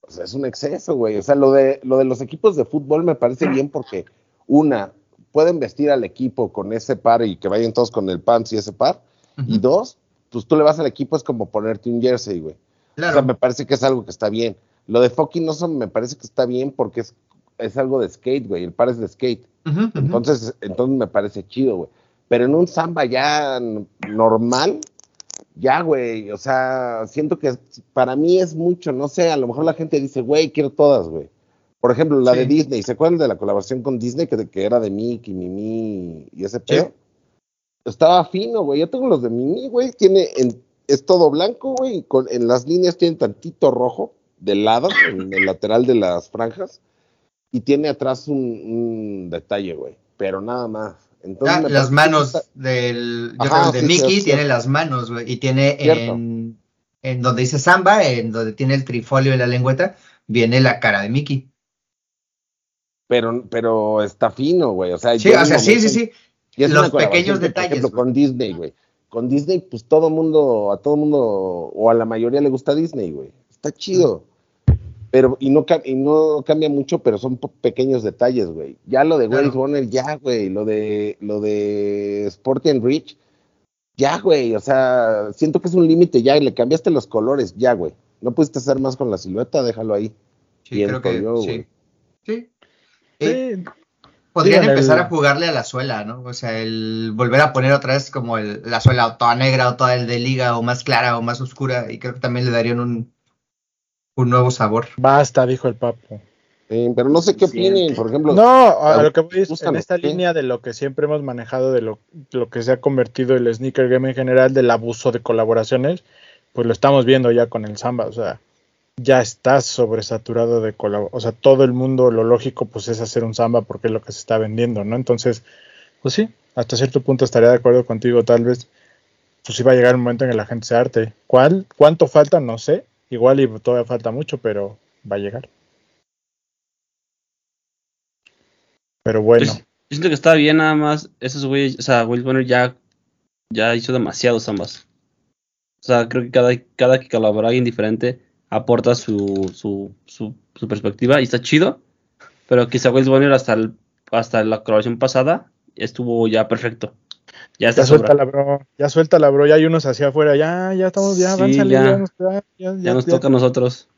O sea, es un exceso, güey. O sea, lo de, lo de los equipos de fútbol me parece bien porque, una, pueden vestir al equipo con ese par y que vayan todos con el pants y ese par. Y dos, pues tú le vas al equipo, es como ponerte un jersey, güey. O Claro. sea, me parece que es algo que está bien. Lo de fucking no me parece que está bien porque es, es algo de skate, güey. El par es de skate. Entonces, entonces me parece chido, güey. Pero en un samba ya normal, ya, güey. O sea, siento que para mí es mucho. No sé, a lo mejor la gente dice, güey, quiero todas, güey. Por ejemplo, la Sí. de Disney. ¿Se acuerdan de la colaboración con Disney que, que era de Mickey, Mimi y ese pedo? Estaba fino, güey. Yo tengo los de Mimi, güey. Tiene, en- es todo blanco, güey. y con- En las líneas tiene tantito rojo del lado, en el lateral de las franjas. Y tiene atrás un, un detalle, güey. Pero nada más. Entonces, Ah, las manos está- del. Yo Ajá, creo que el de sí, Mickey tiene las manos, güey. Y tiene en, en donde dice Samba, en donde tiene el trifolio y la lengüeta, viene la cara de Mickey. Pero, pero está fino, güey. O sea, Sí, o sea, sí, sí. Y Los pequeños que, detalles, Por ejemplo, con Disney, güey. Con Disney, pues todo mundo, a todo mundo, o a la mayoría le gusta Disney, güey. Está chido. Pero, y no, ca- y no cambia mucho, pero son pequeños detalles, güey. Ya lo de Claro. Wayne Warner, ya, güey. Lo de, lo de Sport and Rich, ya, güey. O sea, siento que es un límite ya. y Le cambiaste los colores, ya, güey. No pudiste hacer más con la silueta, déjalo ahí. Sí, Bien, creo que yo, sí. güey. Sí. Eh, sí. Podrían Sí, empezar el- a jugarle a la suela, ¿no? O sea, el volver a poner otra vez como el- la suela o toda negra o toda el de liga o más clara o más oscura y creo que también le darían un, un nuevo sabor. Basta, dijo el papo. Sí, pero no sé qué Sí. opinen, por ejemplo. No, a lo que voy es en esta ¿qué? línea de lo que siempre hemos manejado, de lo, lo que se ha convertido el sneaker game en general, del abuso de colaboraciones, pues lo estamos viendo ya con el Samba, o sea, ya está sobresaturado de colaboraciones, o sea, todo el mundo, lo lógico, pues es hacer un Samba porque es lo que se está vendiendo, ¿no? Entonces, pues sí, hasta cierto punto estaría de acuerdo contigo, tal vez, pues sí va a llegar un momento en que la gente se arte. ¿Cuál, cuánto falta? No sé, igual y todavía falta mucho, pero va a llegar. Pero bueno. Yo, siento que está bien nada más. Esos güeyes, o sea, Will Bonner ya, ya hizo demasiados ambas. O sea, creo que cada, cada que colabora alguien diferente aporta su, su, su, su perspectiva y está chido. Pero quizá Will Bonner hasta, el, hasta la colaboración pasada estuvo ya perfecto. Ya está Ya sobra. suéltala, bro. Ya suéltala, bro. Ya hay unos hacia afuera. Ya, ya estamos, ya, Sí, avánzale, ya. ya, nos- ya, ya, Ya nos toca a nosotros.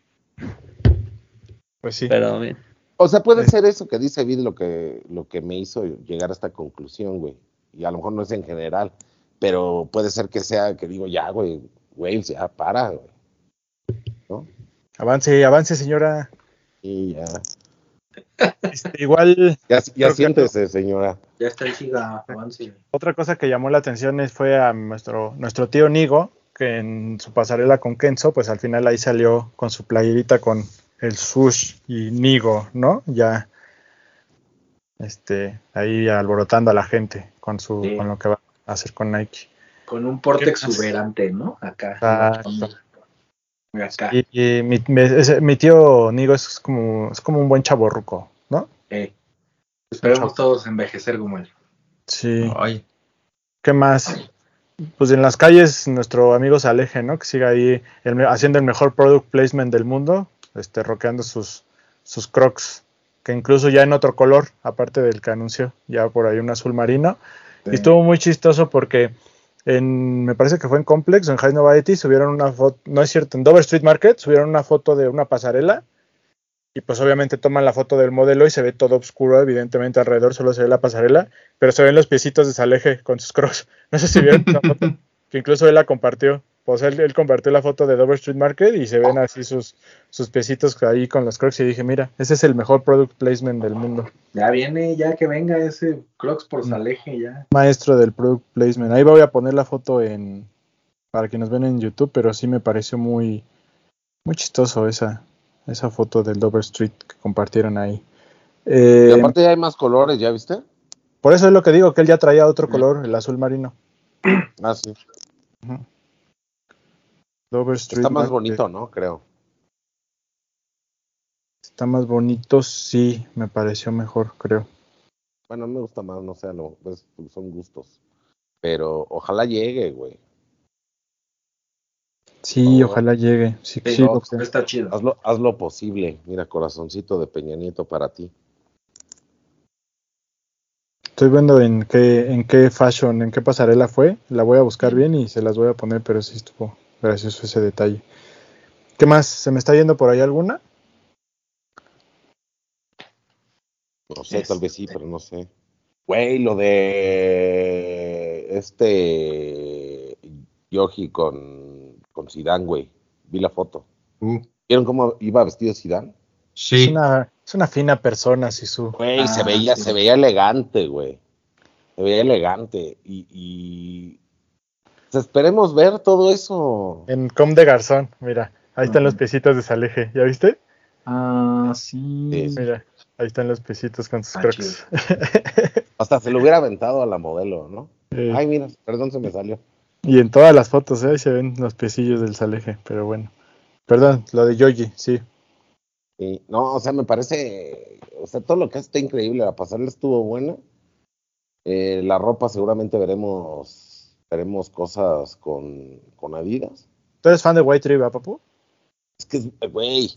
Pues sí. Pero bien. O sea, puede ser eso que dice Vid lo que, lo que me hizo llegar a esta conclusión, güey. Y a lo mejor no es en general, pero puede ser que sea que digo, ya, güey, güey, ya para, güey. ¿No? Avance, avance, señora. Y ya. Este, igual, Ya, ya Creo que siéntese, señora. Ya está el siga, avance. otra cosa que llamó la atención es- fue a nuestro, nuestro tío Nigo, que en su pasarela con Kenzo, pues al final ahí salió con su playerita con el sush y Nigo, ¿no? Ya, este, ahí alborotando a la gente con su, Sí. con lo que va a hacer con Nike. Con un porte exuberante, ¿no? Acá. Exacto. Acá. Y, y mi, mi tío Nigo es como, es como un buen chaborruco, ¿no? Eh, Esperemos todos envejecer como él. Sí. Ay, ¿Qué más? Pues en las calles nuestro amigo se aleje, ¿no? Que siga ahí el haciendo el mejor product placement del mundo, este, rockeando sus, sus crocs, que incluso ya en otro color, aparte del que anunció, ya por ahí un azul marino. Y estuvo muy chistoso porque en, me parece que fue en Complex en High Noviety subieron una foto, no es cierto, en Dover Street Market subieron una foto de una pasarela y pues obviamente toman la foto del modelo y se ve todo oscuro, evidentemente alrededor solo se ve la pasarela, pero se ven los piecitos de Saleje con sus crocs. No sé si vieron la foto, que incluso él la compartió. Pues él, él compartió la foto de Dover Street Market y se ven así sus, sus piecitos ahí con los crocs y dije, mira, ese es el mejor product placement del mundo. Ya viene, ya que venga ese Crocs por Saleje, ya. maestro del product placement. Ahí voy a poner la foto en para que nos ven en YouTube, pero sí me pareció muy muy chistoso esa esa foto del Dover Street que compartieron ahí. Eh, y aparte ya hay más colores, ¿ya viste? por eso es lo que digo que él ya traía otro color, el azul marino. Ah, sí. Ujú. Dover Street Está más Market. bonito, ¿no? Creo. Está más bonito, sí, me pareció mejor, creo. Bueno, me gusta más, no sé, no, pues, son gustos. Pero ojalá llegue, güey. Sí, Oh. ojalá llegue. Sí, Sí, no, está chido. Hazlo, haz lo posible. Mira, corazoncito de Peña Nieto para ti. Estoy viendo en qué, en qué fashion, en qué pasarela fue. La voy a buscar bien y se las voy a poner, pero sí estuvo gracioso ese detalle. ¿Qué más? ¿Se me está yendo por ahí alguna? No sé, tal vez sí, Este. pero no sé. Güey, lo de este Yogi con, con Zidane, güey. Vi la foto. uh, ¿Vieron cómo iba vestido Zidane? Es, sí. una, es una fina persona, Sisu. Güey, Ah, se veía, sí. se veía elegante, güey. Se veía elegante. Y, y... pues, esperemos ver todo eso. En Com de Garzón, mira. Ahí están los piecitos de Saleje. ¿Ya viste? Ah, sí. Mira, ahí están los piecitos con sus Ah, crocs. Hasta se lo hubiera aventado a la modelo, ¿no? Ay, mira, perdón, se me salió. y en todas las fotos, ¿eh? Ahí se ven los piecillos del Saleje, pero bueno. Perdón, lo de Yogi, sí. Sí, no, o sea, me parece, o sea, todo lo que hace está increíble, la pasarela estuvo buena. Eh, la ropa seguramente veremos, veremos cosas con, con Adidas. ¿Tú eres fan de White Tree, ¿verdad, papu? Es que, güey,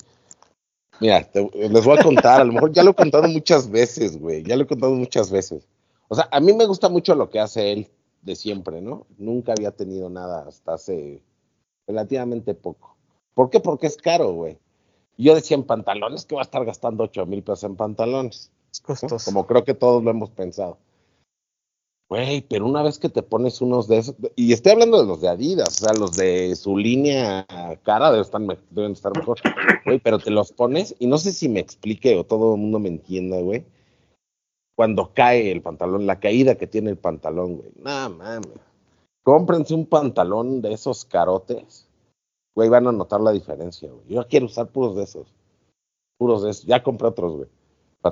mira, te- les voy a contar, a lo mejor ya lo he contado muchas veces, güey, ya lo he contado muchas veces. O sea, a mí me gusta mucho lo que hace él de siempre, ¿no? Nunca había tenido nada hasta hace relativamente poco. ¿Por qué? Porque es caro, güey. Yo decía en pantalones que va a estar gastando 8 mil pesos en pantalones. Es costoso. Como creo que todos lo hemos pensado. Güey, pero una vez que te pones unos de esos, y estoy hablando de los de Adidas, o sea, los de su línea cara deben estar, deben estar mejor. Güey, pero te los pones, y no sé si me explique o todo el mundo me entienda, güey. Cuando cae el pantalón, la caída que tiene el pantalón, güey. No mames. Cómprense un pantalón de esos carotes. Güey, van a notar la diferencia, güey. Yo quiero usar puros de esos. Puros de esos. Ya compré otros, güey.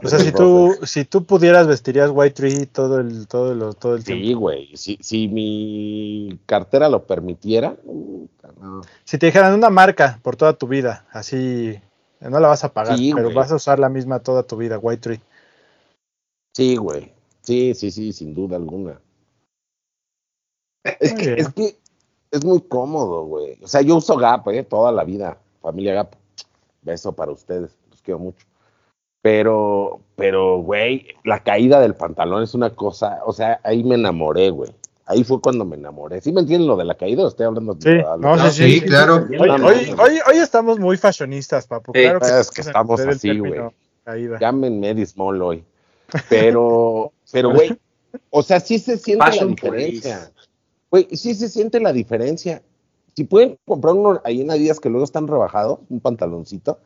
O sea, si tú, si tú pudieras, vestirías White Tree todo el, todo el, todo el Sí, tiempo. güey. Si, si mi cartera lo permitiera, no. Si te dijeran una marca por toda tu vida, así no la vas a pagar, Sí, pero vas a usar la misma toda tu vida, White Tree. Sí, güey. Sí, sí, sí, sin duda alguna. Es que, es que es muy cómodo, güey. O sea, yo uso Gap, eh, toda la vida. Familia Gap. Beso para ustedes. Los quiero mucho. Pero, pero, güey, la caída del pantalón es una cosa. O sea, ahí me enamoré, güey. Ahí fue cuando me enamoré. ¿Sí me entienden lo de la caída? o Estoy hablando Sí, lo- no, No, sí, sí, claro. Hoy, hoy, hoy, hoy estamos muy fashionistas, papu. Sí, claro que, es que estamos así, güey. Llámenme Eddie Small hoy. Pero, pero, güey, o sea, sí se siente Fashion la diferencia. Güey, sí se siente la diferencia. Si pueden comprar uno ahí en Adidas que luego están rebajados, un pantaloncito,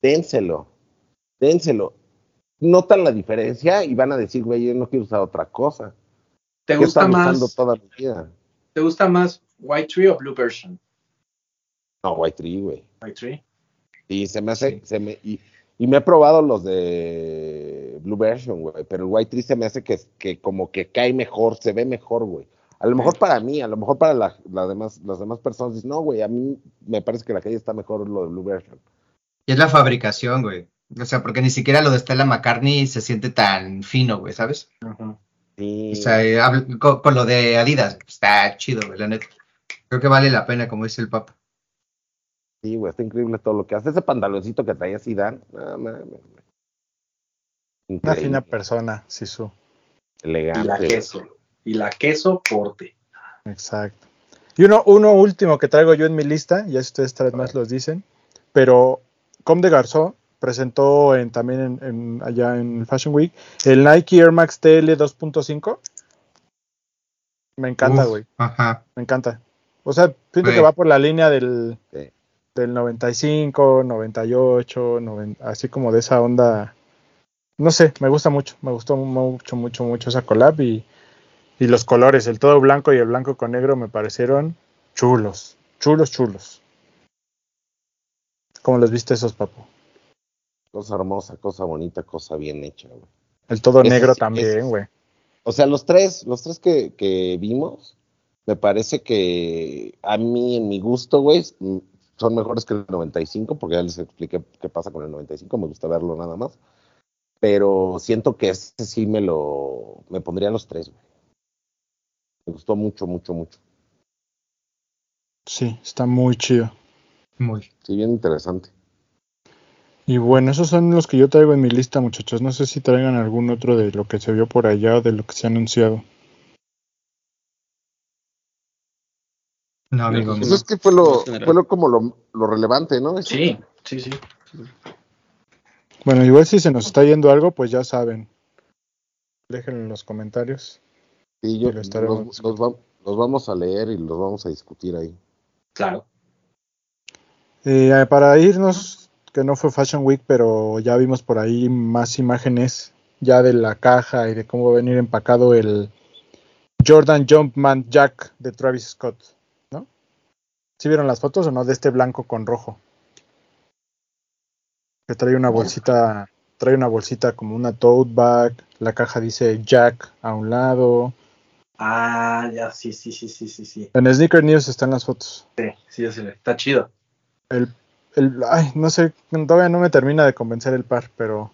dénselo, dénselo. Notan la diferencia y van a decir, güey, yo no quiero usar otra cosa. ¿Te ¿Qué gusta están usando más, toda mi vida? ¿Te gusta más White Tree o Blue Version? No, White Tree, güey. White Tree. Y se me hace, Sí. se me, y, y me he probado los de Blue Version, güey, pero el White Tree se me hace que, que como que cae mejor, se ve mejor, güey. A lo mejor para mí, a lo mejor para la, la demás, las demás personas dicen, no, güey, a mí me parece que la calle está mejor lo de Blue Version. Y es la fabricación, güey. O sea, porque ni siquiera lo de Stella McCartney se siente tan fino, güey, ¿sabes? Sí, O sea, eh, con, con lo de Adidas, está chido, güey, la neta. Creo que vale la pena, como dice el Papa. sí, güey, está increíble todo lo que hace. Ese pantaloncito que traía Zidane, no. Una fina persona, Sisu. Y elegante. la güey. queso. Y la queso porte. Exacto. Y uno, uno último que traigo yo en mi lista, ya ustedes tres más los dicen, pero Com de Garzó presentó en, también en, en- allá en Fashion Week el Nike Air Max TL 2.5. Me encanta, güey. Me encanta. O sea, siento que va por la línea del, Sí. del 95, 98, 90, así como de esa onda. No sé, me gusta mucho, me gustó mucho, mucho, mucho esa collab y, y los colores, el todo blanco y el blanco con negro me parecieron chulos, chulos, chulos. ¿Cómo los viste esos, papu? Cosa hermosa, cosa bonita, cosa bien hecha, güey. El todo Ese negro también, güey. O sea, los tres, los tres que, que vimos, me parece que a mí, en mi gusto, güey, mm, son mejores que el 95, porque ya les expliqué qué pasa con el 95, me gusta verlo nada más. Pero siento que ese sí me lo, me pondría los tres, güey. Me gustó mucho, mucho, mucho. Sí, está muy chido. Muy. Sí, bien interesante. Y bueno, esos son los que yo traigo en mi lista, muchachos. No sé si traigan algún otro de lo que se vio por allá o de lo que se ha anunciado. No, amigo. Pues es que fue lo, fue lo como lo, lo relevante, ¿no? Sí, sí, sí. Bueno, igual si se nos está yendo algo, pues ya saben. Déjenlo en los comentarios. Sí, yo, Y los, los va- los vamos a leer y los vamos a discutir ahí. Claro. Eh, para irnos, que no fue Fashion Week, pero ya vimos por ahí más imágenes ya de la caja y de cómo va a venir empacado el Jordan Jumpman Jack de Travis Scott, ¿no? ¿Sí vieron las fotos o no? De este blanco con rojo. Que trae una bolsita, trae una bolsita como una tote bag, la caja dice Jack a un lado. Ah, ya, sí, sí, sí, sí, sí, sí. En Sneaker News están las fotos. Sí, sí, ya se ve. Está chido. El, el, ay, no sé, todavía no me termina de convencer el par, pero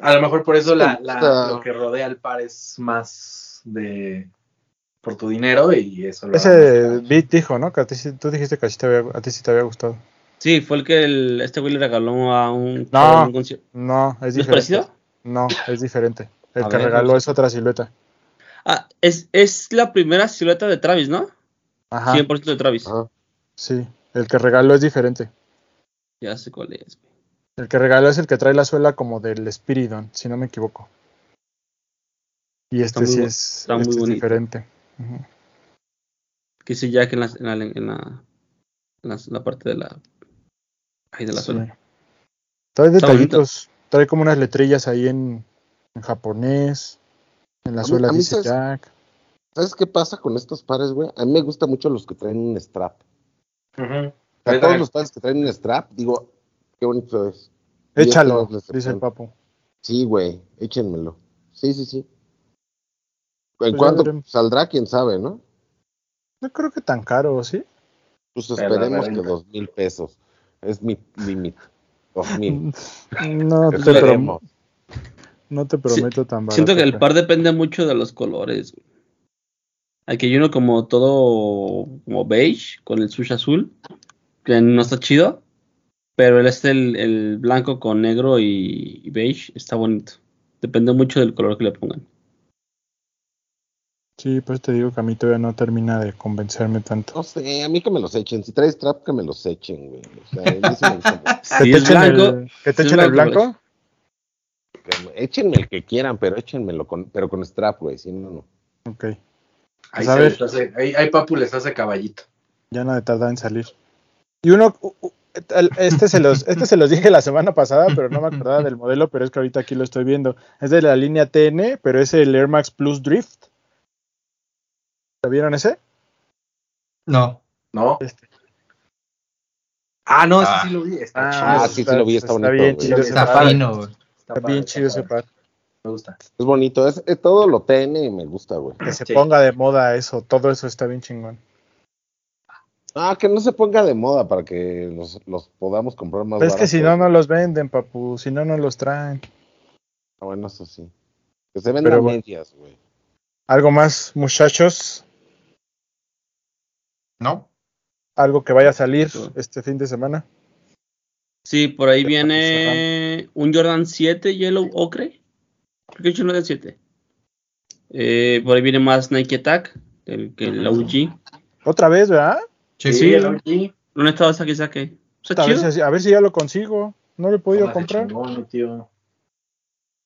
A lo mejor por eso la, la- lo que rodea al par es más de por tu dinero y eso lo ese Beat dijo, ¿no? Que a ti sí- tú dijiste que a ti, te había, a ti sí te había gustado. Sí, fue el que el, este güey le regaló a un. No. a un conci- No, es ¿No es diferente. parecido? No, es diferente. El A que ver, regaló es otra silueta. Ah, es, es la primera silueta de Travis, ¿no? Ajá. 100% de Travis. Ajá. Sí, el que regaló es diferente. Ya sé cuál es. güey. El que regaló es el que trae la suela como del Spiridon, si no me equivoco. Y este muy sí es, está muy este es diferente. Ujú. Que dice Jack en la, en la, en la, en la- en la parte de la. Ahí de la Sí. suela. Trae detallitos. Trae como unas letrillas ahí en, en japonés. En la A suela a mí dice sabes- Jack. ¿Sabes qué pasa con estos pares, güey? A mí me gustan mucho los que traen un strap. Ahí todos los pares que traen un strap, digo, qué bonito es. Este Échalo, dice el papu. Sí, güey, échenmelo. Sí, sí, sí. ¿En ya cuánto saldrá? ¿Quién sabe, no? No creo que tan caro, ¿sí? Pues esperemos que dos mil pesos. Es mi límite. Dos mil. No te, prom- no te prometo tan barato. Siento que el par depende mucho de los colores. güey. Aquí hay uno como todo como beige con el sush azul, que no está chido, pero el este el, el blanco con negro y, y beige está bonito. Depende mucho del color que le pongan. Sí, pues te digo que a mí todavía no termina de convencerme tanto. No sé, a mí que me los echen. Si traes trap, que me los echen, güey. O sea, a mí sí me gusta mucho. ¿Que te es echen blanco, el, que te si es echen el blanco, Échenme el que quieran, pero échenmelo con, pero con strap, güey. Si no, no. Ok, Ahí, se les hace- ahí, ahí Papu les hace caballito. ya no de tardar en salir. Y uno, este se los, este se los dije la semana pasada, pero no me acordaba del modelo, pero es que ahorita aquí lo estoy viendo. Es de la línea TN, pero es el Air Max Plus Drift. ¿Lo vieron ese? No. ¿No? Este. Ah, no, ese Ah. sí lo vi. Está Ah, chido. Ah, sí, sí lo vi, está bonito, bien güey. chido Está par. fino. Está Está bien está chido ese par. Me gusta. Es bonito. Es, es todo lo TN y me gusta, güey. Que se Sí. ponga de moda eso, todo eso está bien chingón. Ah, que no se ponga de moda para que los, los podamos comprar más Pero es que si no, no los venden, papu, si no, no los traen. Ah, bueno, eso sí. Que se vendan Pero bueno. medias, güey. ¿Algo más, muchachos? ¿No? ¿Algo que vaya a salir Sí. este fin de semana? Sí, por ahí viene un Jordan 7 Yellow Ocre. Creo que es un Jordan 7. Eh, por ahí viene más Nike Attack, el, que el OG. Otra vez, ¿verdad? Sí, Sí, sí. el OG. No he estado saque saque. A ver, si, a ver si ya lo consigo. No lo he podido comprar. chingón, tío.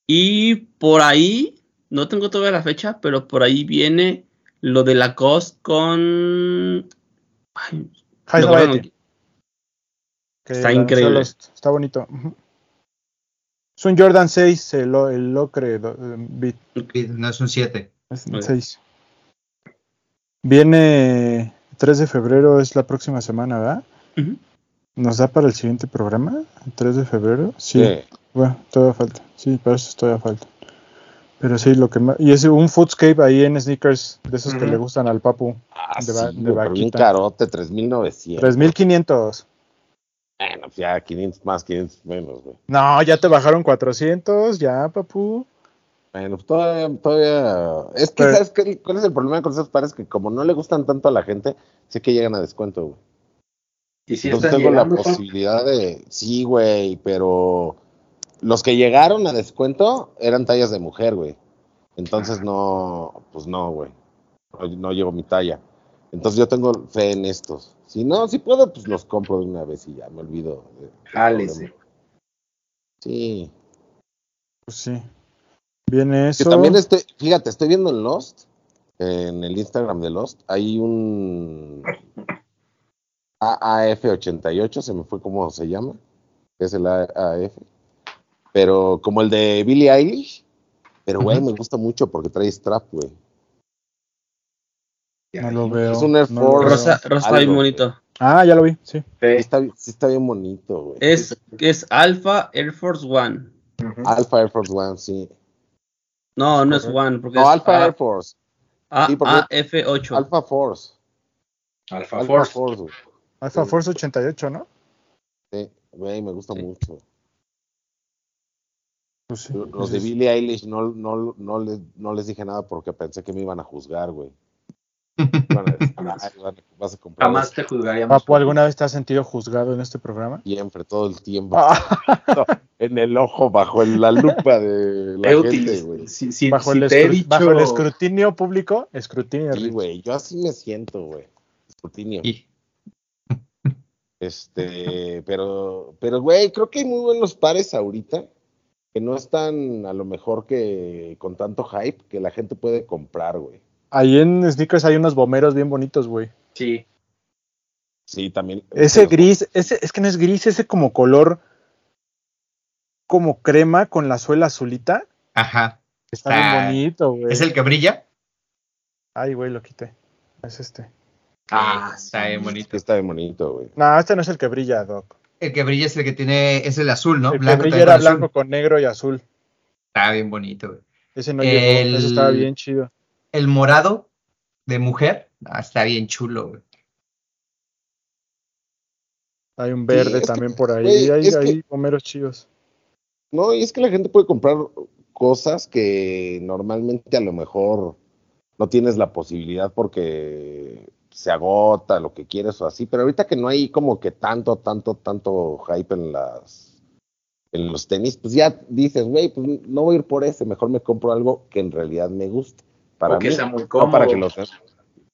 Y por ahí, no tengo todavía la fecha, pero por ahí viene lo de la Cost con. Ay, Está increíble. los- está bonito. Ujú. Es un Jordan 6, el, el Ocre do- eh, Beat. No es un 7. Es un Ok. 6. Viene 3 de febrero, es la próxima semana, ¿verdad? Ujú. ¿Nos da para el siguiente programa? ¿El 3 de febrero? Sí. Sí. Bueno, todavía falta. Sí, para eso todavía falta. Pero sí, lo que más. Y es un Foodscape ahí en sneakers, de esos que Ujú. le gustan al Papu. Ah, De sí, de güey, pero bien vaquita. carote, 3.900. 3500. Bueno, pues ya 500 más, 500 menos, güey. No, ya te bajaron 400, ya, Papu. Bueno, pues todavía, todavía... Es que, Pero- ¿sabes qué? cuál es el problema con esos pares? Que como no le gustan tanto a la gente, sé que llegan a descuento, güey. Y si Entonces tengo llegando, la posibilidad de... Sí, güey, pero... Los que llegaron a descuento eran tallas de mujer, güey. Entonces no... Pues no, güey. No, no llevo mi talla. Entonces yo tengo fe en estos. Si no, si puedo, pues los compro de una vez y ya me olvido. Jálese. Sí. Pues sí. Viene Que eso. también estoy, fíjate, estoy viendo en Lost, en el Instagram de Lost, hay un AAF88, se me fue cómo se llama, que es el AAF, pero como el de Billie Eilish, pero güey, me gusta mucho porque trae strap, güey. No lo veo. Es un Air no Force. Rosa, Rosa está bien bonito. Ah, ya lo vi, sí. Está, sí está bien bonito, güey. Es, es Alpha Air Force One. Ujú. Alpha Air Force One, sí. No, no es. One, porque No, es Alpha A- Air Force. A- Sí, porque- AF8. Alpha Force. Alpha Alpha Force. Force, güey. Alpha Sí. Force 88, ¿no? Sí, güey, me gusta Sí. mucho. Pues sí. Los de Billie Eilish no, no, no, les, no les dije nada porque pensé que me iban a juzgar, güey. vas a comprar Jamás te juzgaríamos. Papu, ¿alguna vez te has sentido juzgado en este programa? siempre, todo el tiempo. Ah, En el ojo, bajo la lupa de la Eutis, gente, güey. si, si- bajo, si el te he escru- dicho- bajo el escrutinio público, escrutinio. Sí, güey, yo así me siento, güey. Escrutinio. Y- Este, pero, pero, güey, creo que hay muy buenos pares ahorita que no están a lo mejor que con tanto hype que la gente puede comprar, güey. Ahí en Sneakers hay unos bomberos bien bonitos, güey. Sí. Sí, también. Ese pero- gris, ese, es que no es gris, ese como color como crema con la suela azulita. Ajá. Está Está- bien bonito, güey. ¿Es el que brilla? Ay, güey, lo quité. Es este. Ah, está bien bonito. está bien bonito, güey. No, este no es el que brilla, Doc. El que brilla es el que tiene, es el azul, ¿no? el que Blanco brilla también era azul. blanco con negro y azul. Está bien bonito, güey. Ese no El- llegó, ese estaba bien chido. El morado de mujer, ah, está bien chulo, güey. Hay un verde que, también por ahí. güey, hay es que- hay bomberos chidos. No, y es que la gente puede comprar cosas que normalmente a lo mejor no tienes la posibilidad porque se agota lo que quieres o así, pero ahorita que no hay como que tanto, tanto, tanto hype en las en los tenis, pues ya dices, güey, pues no voy a ir por ese, mejor me compro algo que en realidad me guste. Para o que mí, sea muy no cómodo. para que los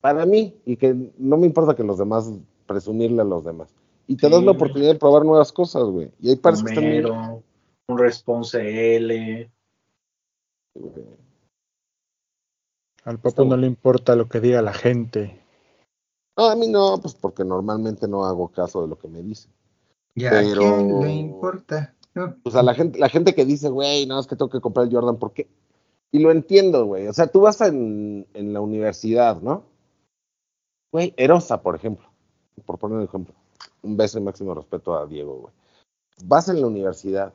para mí y que no me importa que los demás presumirle a los demás. Y te Sí, das la güey. oportunidad de probar nuevas cosas, güey. Y que están bien- Homero, un Response L. Al papo no le importa lo que diga la gente. No, a mí no, pues porque normalmente no hago caso de lo que me dicen. Ya, Pero- ¿a quién le importa? No. O sea, la gente, la gente que dice, güey, no, es que tengo que comprar el Jordan, ¿por qué? Y lo entiendo, güey. O sea, tú vas en, en la universidad, ¿no? Güey, Erosa, por ejemplo. Por poner un ejemplo. Un beso y máximo respeto a Diego, güey. Vas en la universidad.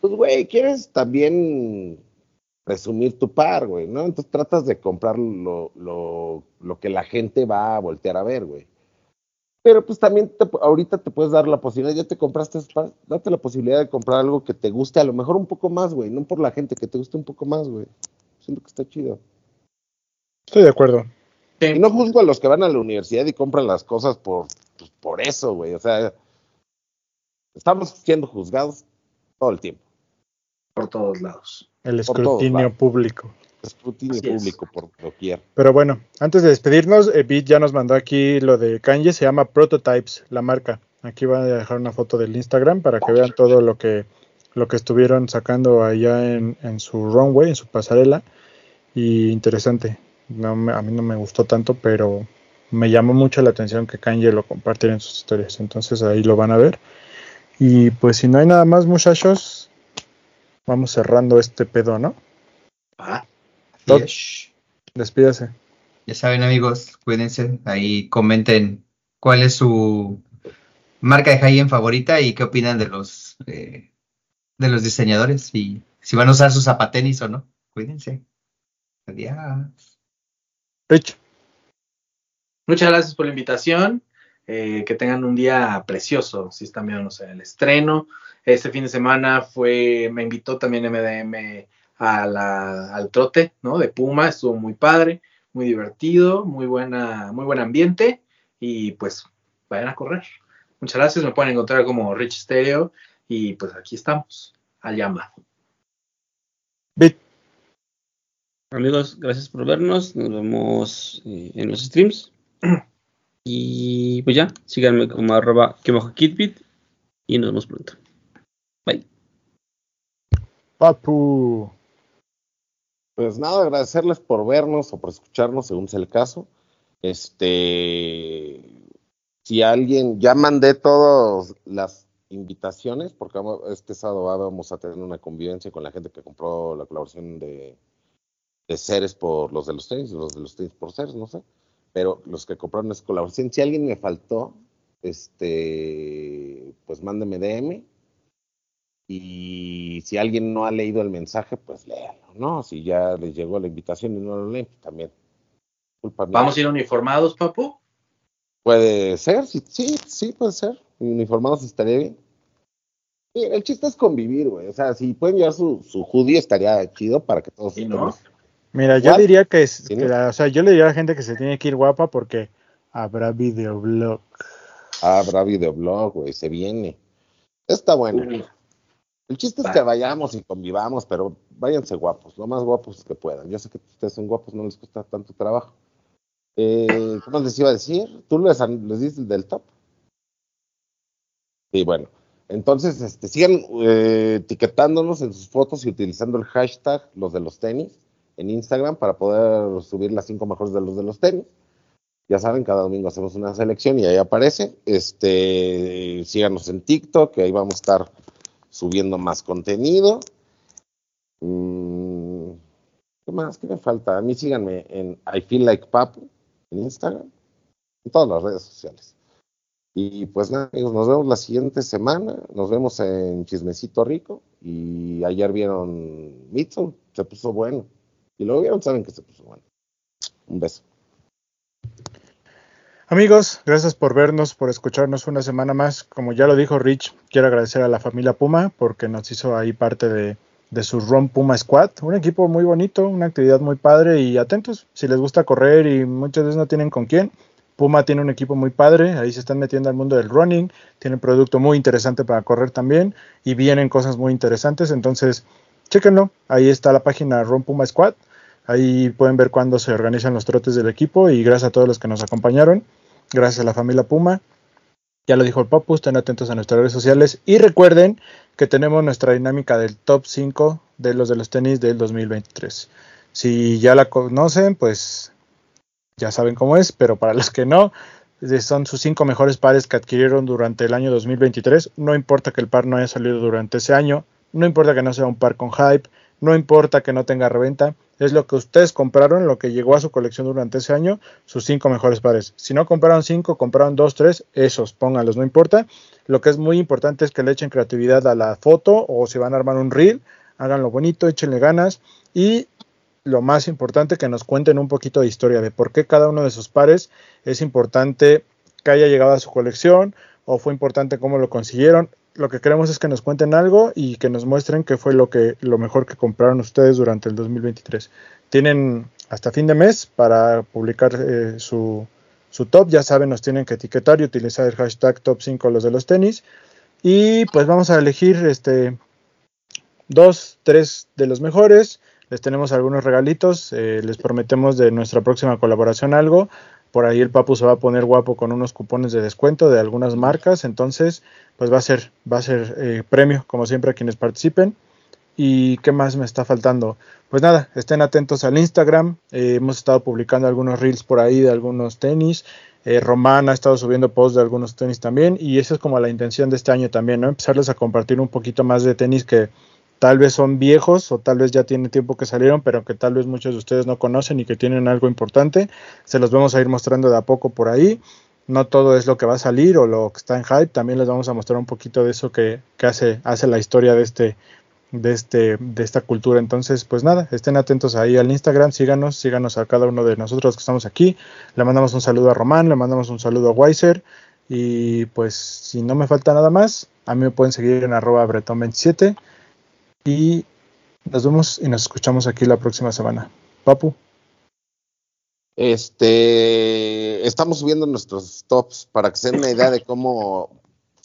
Pues, güey, quieres también presumir tu par, güey, ¿no? Entonces tratas de comprar lo, lo, lo que la gente va a voltear a ver, güey. Pero pues también te- ahorita te puedes dar la posibilidad, ya te compraste, date la posibilidad de comprar algo que te guste, a lo mejor un poco más, güey, no por la gente, que te guste un poco más, güey. Siento que está chido. Estoy de acuerdo. Y no juzgo a los que van a la universidad y compran las cosas por, pues, por eso, güey. O sea, estamos siendo juzgados todo el tiempo. por todos lados. El escrutinio público. Escrutinio público por doquier. Pero bueno, antes de despedirnos, eh, Bit ya nos mandó aquí lo de Kanye, se llama Prototypes, la marca. Aquí van a dejar una foto del Instagram para que vean todo lo que, lo que estuvieron sacando allá en, en su runway, en su pasarela. Y interesante. No me- a mí no me gustó tanto, pero me llamó mucho la atención que Kanye lo compartiera en sus historias. Entonces ahí lo van a ver. Y pues si no hay nada más, muchachos, vamos cerrando este pedo, ¿no? Ah, Yes. Despídase. Ya saben, amigos, cuídense. Ahí comenten cuál es su marca de high-end favorita y qué opinan de los eh, de los diseñadores y si van a usar sus zapatenis o no. Cuídense. Adiós. Rich. Muchas gracias por la invitación. Eh, que tengan un día precioso si están viendo no sé, el estreno. Este fin de semana fue, me invitó también MDM a la- al trote, ¿no? De Puma, estuvo muy padre, muy divertido, muy buena, muy buen ambiente y pues vayan a correr. Muchas gracias, me pueden encontrar como Rich Stereo y pues aquí estamos, al llamado. Bit. Amigos, gracias por vernos. Nos vemos eh, en los streams. Y pues ya, síganme como arroba que bajo kitbit y nos vemos pronto. Bye. Papu. Pues nada, agradecerles por vernos o por escucharnos, según sea el caso. Este, si alguien, ya mandé todas las invitaciones, porque este sábado vamos a tener una convivencia con la gente que compró la colaboración de, de Ceres por los de los tenis, los de los tenis por Ceres, no sé. Pero los que compraron esa colaboración, si alguien me faltó, este, pues mándeme DM. Y si alguien no ha leído el mensaje, pues léalo, ¿no? Si ya les llegó la invitación y no lo leen, pues también. Culpa mía. ¿Vamos a ir uniformados, papu? Puede ser, sí, sí, sí, puede ser. Uniformados estaría bien. Sí, el chiste es convivir, güey. O sea, si pueden llevar su, su hoodie, estaría chido para que todos Sí, ¿no? Mira, yo What? diría que, es, Sí, que ¿no? la- o sea, yo le diría a la gente que se tiene que ir guapa porque habrá videoblog. Habrá videoblog, güey, se viene. Está bueno. El chiste es que vayamos y convivamos, pero váyanse guapos, lo más guapos que puedan. Yo sé que ustedes son guapos, no les cuesta tanto trabajo. Eh, ¿Cómo les iba a decir? ¿Tú les, les dices del top? Sí, bueno. Entonces, este, sigan eh, etiquetándonos en sus fotos y utilizando el hashtag los de los tenis en Instagram para poder subir las cinco mejores de los de los tenis. Ya saben, cada domingo hacemos una selección y ahí aparece. Este, síganos en TikTok, que ahí vamos a estar subiendo más contenido. Mm, ¿Qué más? ¿Qué me falta? A mí síganme en I Feel Like Papu en Instagram, en todas las redes sociales. Y pues nada, amigos, nos vemos la siguiente semana. Nos vemos en Chismecito Rico. Y ayer vieron Mitsu, se puso bueno. Y luego vieron, saben que se puso bueno. Un beso. Amigos, gracias por vernos, por escucharnos una semana más. Como ya lo dijo Rich, quiero agradecer a la familia Puma porque nos hizo ahí parte de, su Ron Puma Squad. Un equipo muy bonito, una actividad muy padre y atentos. Si les gusta correr y muchas veces no tienen con quién, Puma tiene un equipo muy padre. Ahí se están metiendo al mundo del running. Tiene un producto muy interesante para correr también y vienen cosas muy interesantes. Entonces, chéquenlo. Ahí está la página Ron Puma Squad. Ahí pueden ver cuándo se organizan los trotes del equipo y gracias a todos los que nos acompañaron. Gracias a la familia Puma. Ya lo dijo el Papu, estén atentos a nuestras redes sociales y recuerden que tenemos nuestra dinámica del top 5 de los de los tenis del 2023. Si ya la conocen, pues ya saben cómo es, pero para los que no, son sus cinco mejores pares que adquirieron durante el año 2023. No importa que el par no haya salido durante ese año, no importa que no sea un par con hype, no importa que no tenga reventa, es lo que ustedes compraron, lo que llegó a su colección durante ese año, sus cinco mejores pares. Si no compraron cinco, compraron dos, tres, esos, pónganlos, no importa. Lo que es muy importante es que le echen creatividad a la foto o si van a armar un reel, háganlo bonito, échenle ganas y lo más importante que nos cuenten un poquito de historia de por qué cada uno de sus pares es importante que haya llegado a su colección o fue importante cómo lo consiguieron lo que queremos es que nos cuenten algo y que nos muestren qué fue lo que lo mejor que compraron ustedes durante el 2023. Tienen hasta fin de mes para publicar eh, su, su, top. Ya saben, nos tienen que etiquetar y utilizar el hashtag top 5 los de los tenis. Y pues vamos a elegir este dos, tres de los mejores. Les tenemos algunos regalitos. Eh, les prometemos de nuestra próxima colaboración algo. Por ahí el Papu se va a poner guapo con unos cupones de descuento de algunas marcas. Entonces, pues va a ser, va a ser eh, premio, como siempre, a quienes participen. ¿Y qué más me está faltando? Pues nada, estén atentos al Instagram. Eh, hemos estado publicando algunos reels por ahí de algunos tenis. Eh, Román ha estado subiendo posts de algunos tenis también. Y esa es como la intención de este año también, ¿no? Empezarles a compartir un poquito más de tenis que, tal vez son viejos o tal vez ya tiene tiempo que salieron, pero que tal vez muchos de ustedes no conocen y que tienen algo importante. Se los vamos a ir mostrando de a poco por ahí. No todo es lo que va a salir o lo que está en hype, también les vamos a mostrar un poquito de eso que, hace, hace la historia de este, de este, de esta cultura. Entonces, pues nada, estén atentos ahí al Instagram, síganos, síganos a cada uno de nosotros que estamos aquí. Le mandamos un saludo a Román, le mandamos un saludo a Weiser. Y pues si no me falta nada más, a mí me pueden seguir en arroba bretón27 y nos vemos y nos escuchamos aquí la próxima semana. Papu. Este, estamos subiendo nuestros tops para que se den una idea de cómo,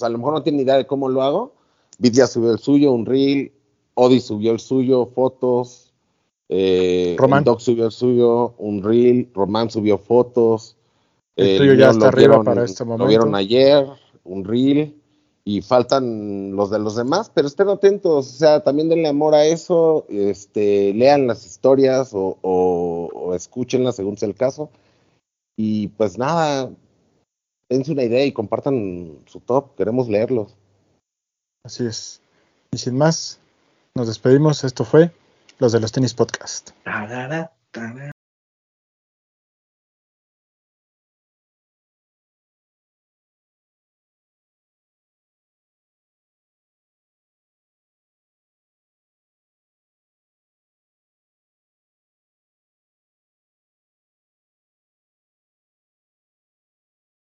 a lo mejor no tienen idea de cómo lo hago. Vid ya subió el suyo, un reel, Odi subió el suyo, fotos, eh, Román. Doc subió el suyo, un reel, Román subió fotos. El tuyo ya está arriba para este momento. Lo vieron ayer, un reel y faltan los de los demás, pero estén atentos, o sea, también denle amor a eso, este, lean las historias o, o, escúchenlas según sea el caso. Y pues nada, dense una idea y compartan su top, queremos leerlos. Así es. Y sin más, nos despedimos. Esto fue Los de los Tenis Podcast.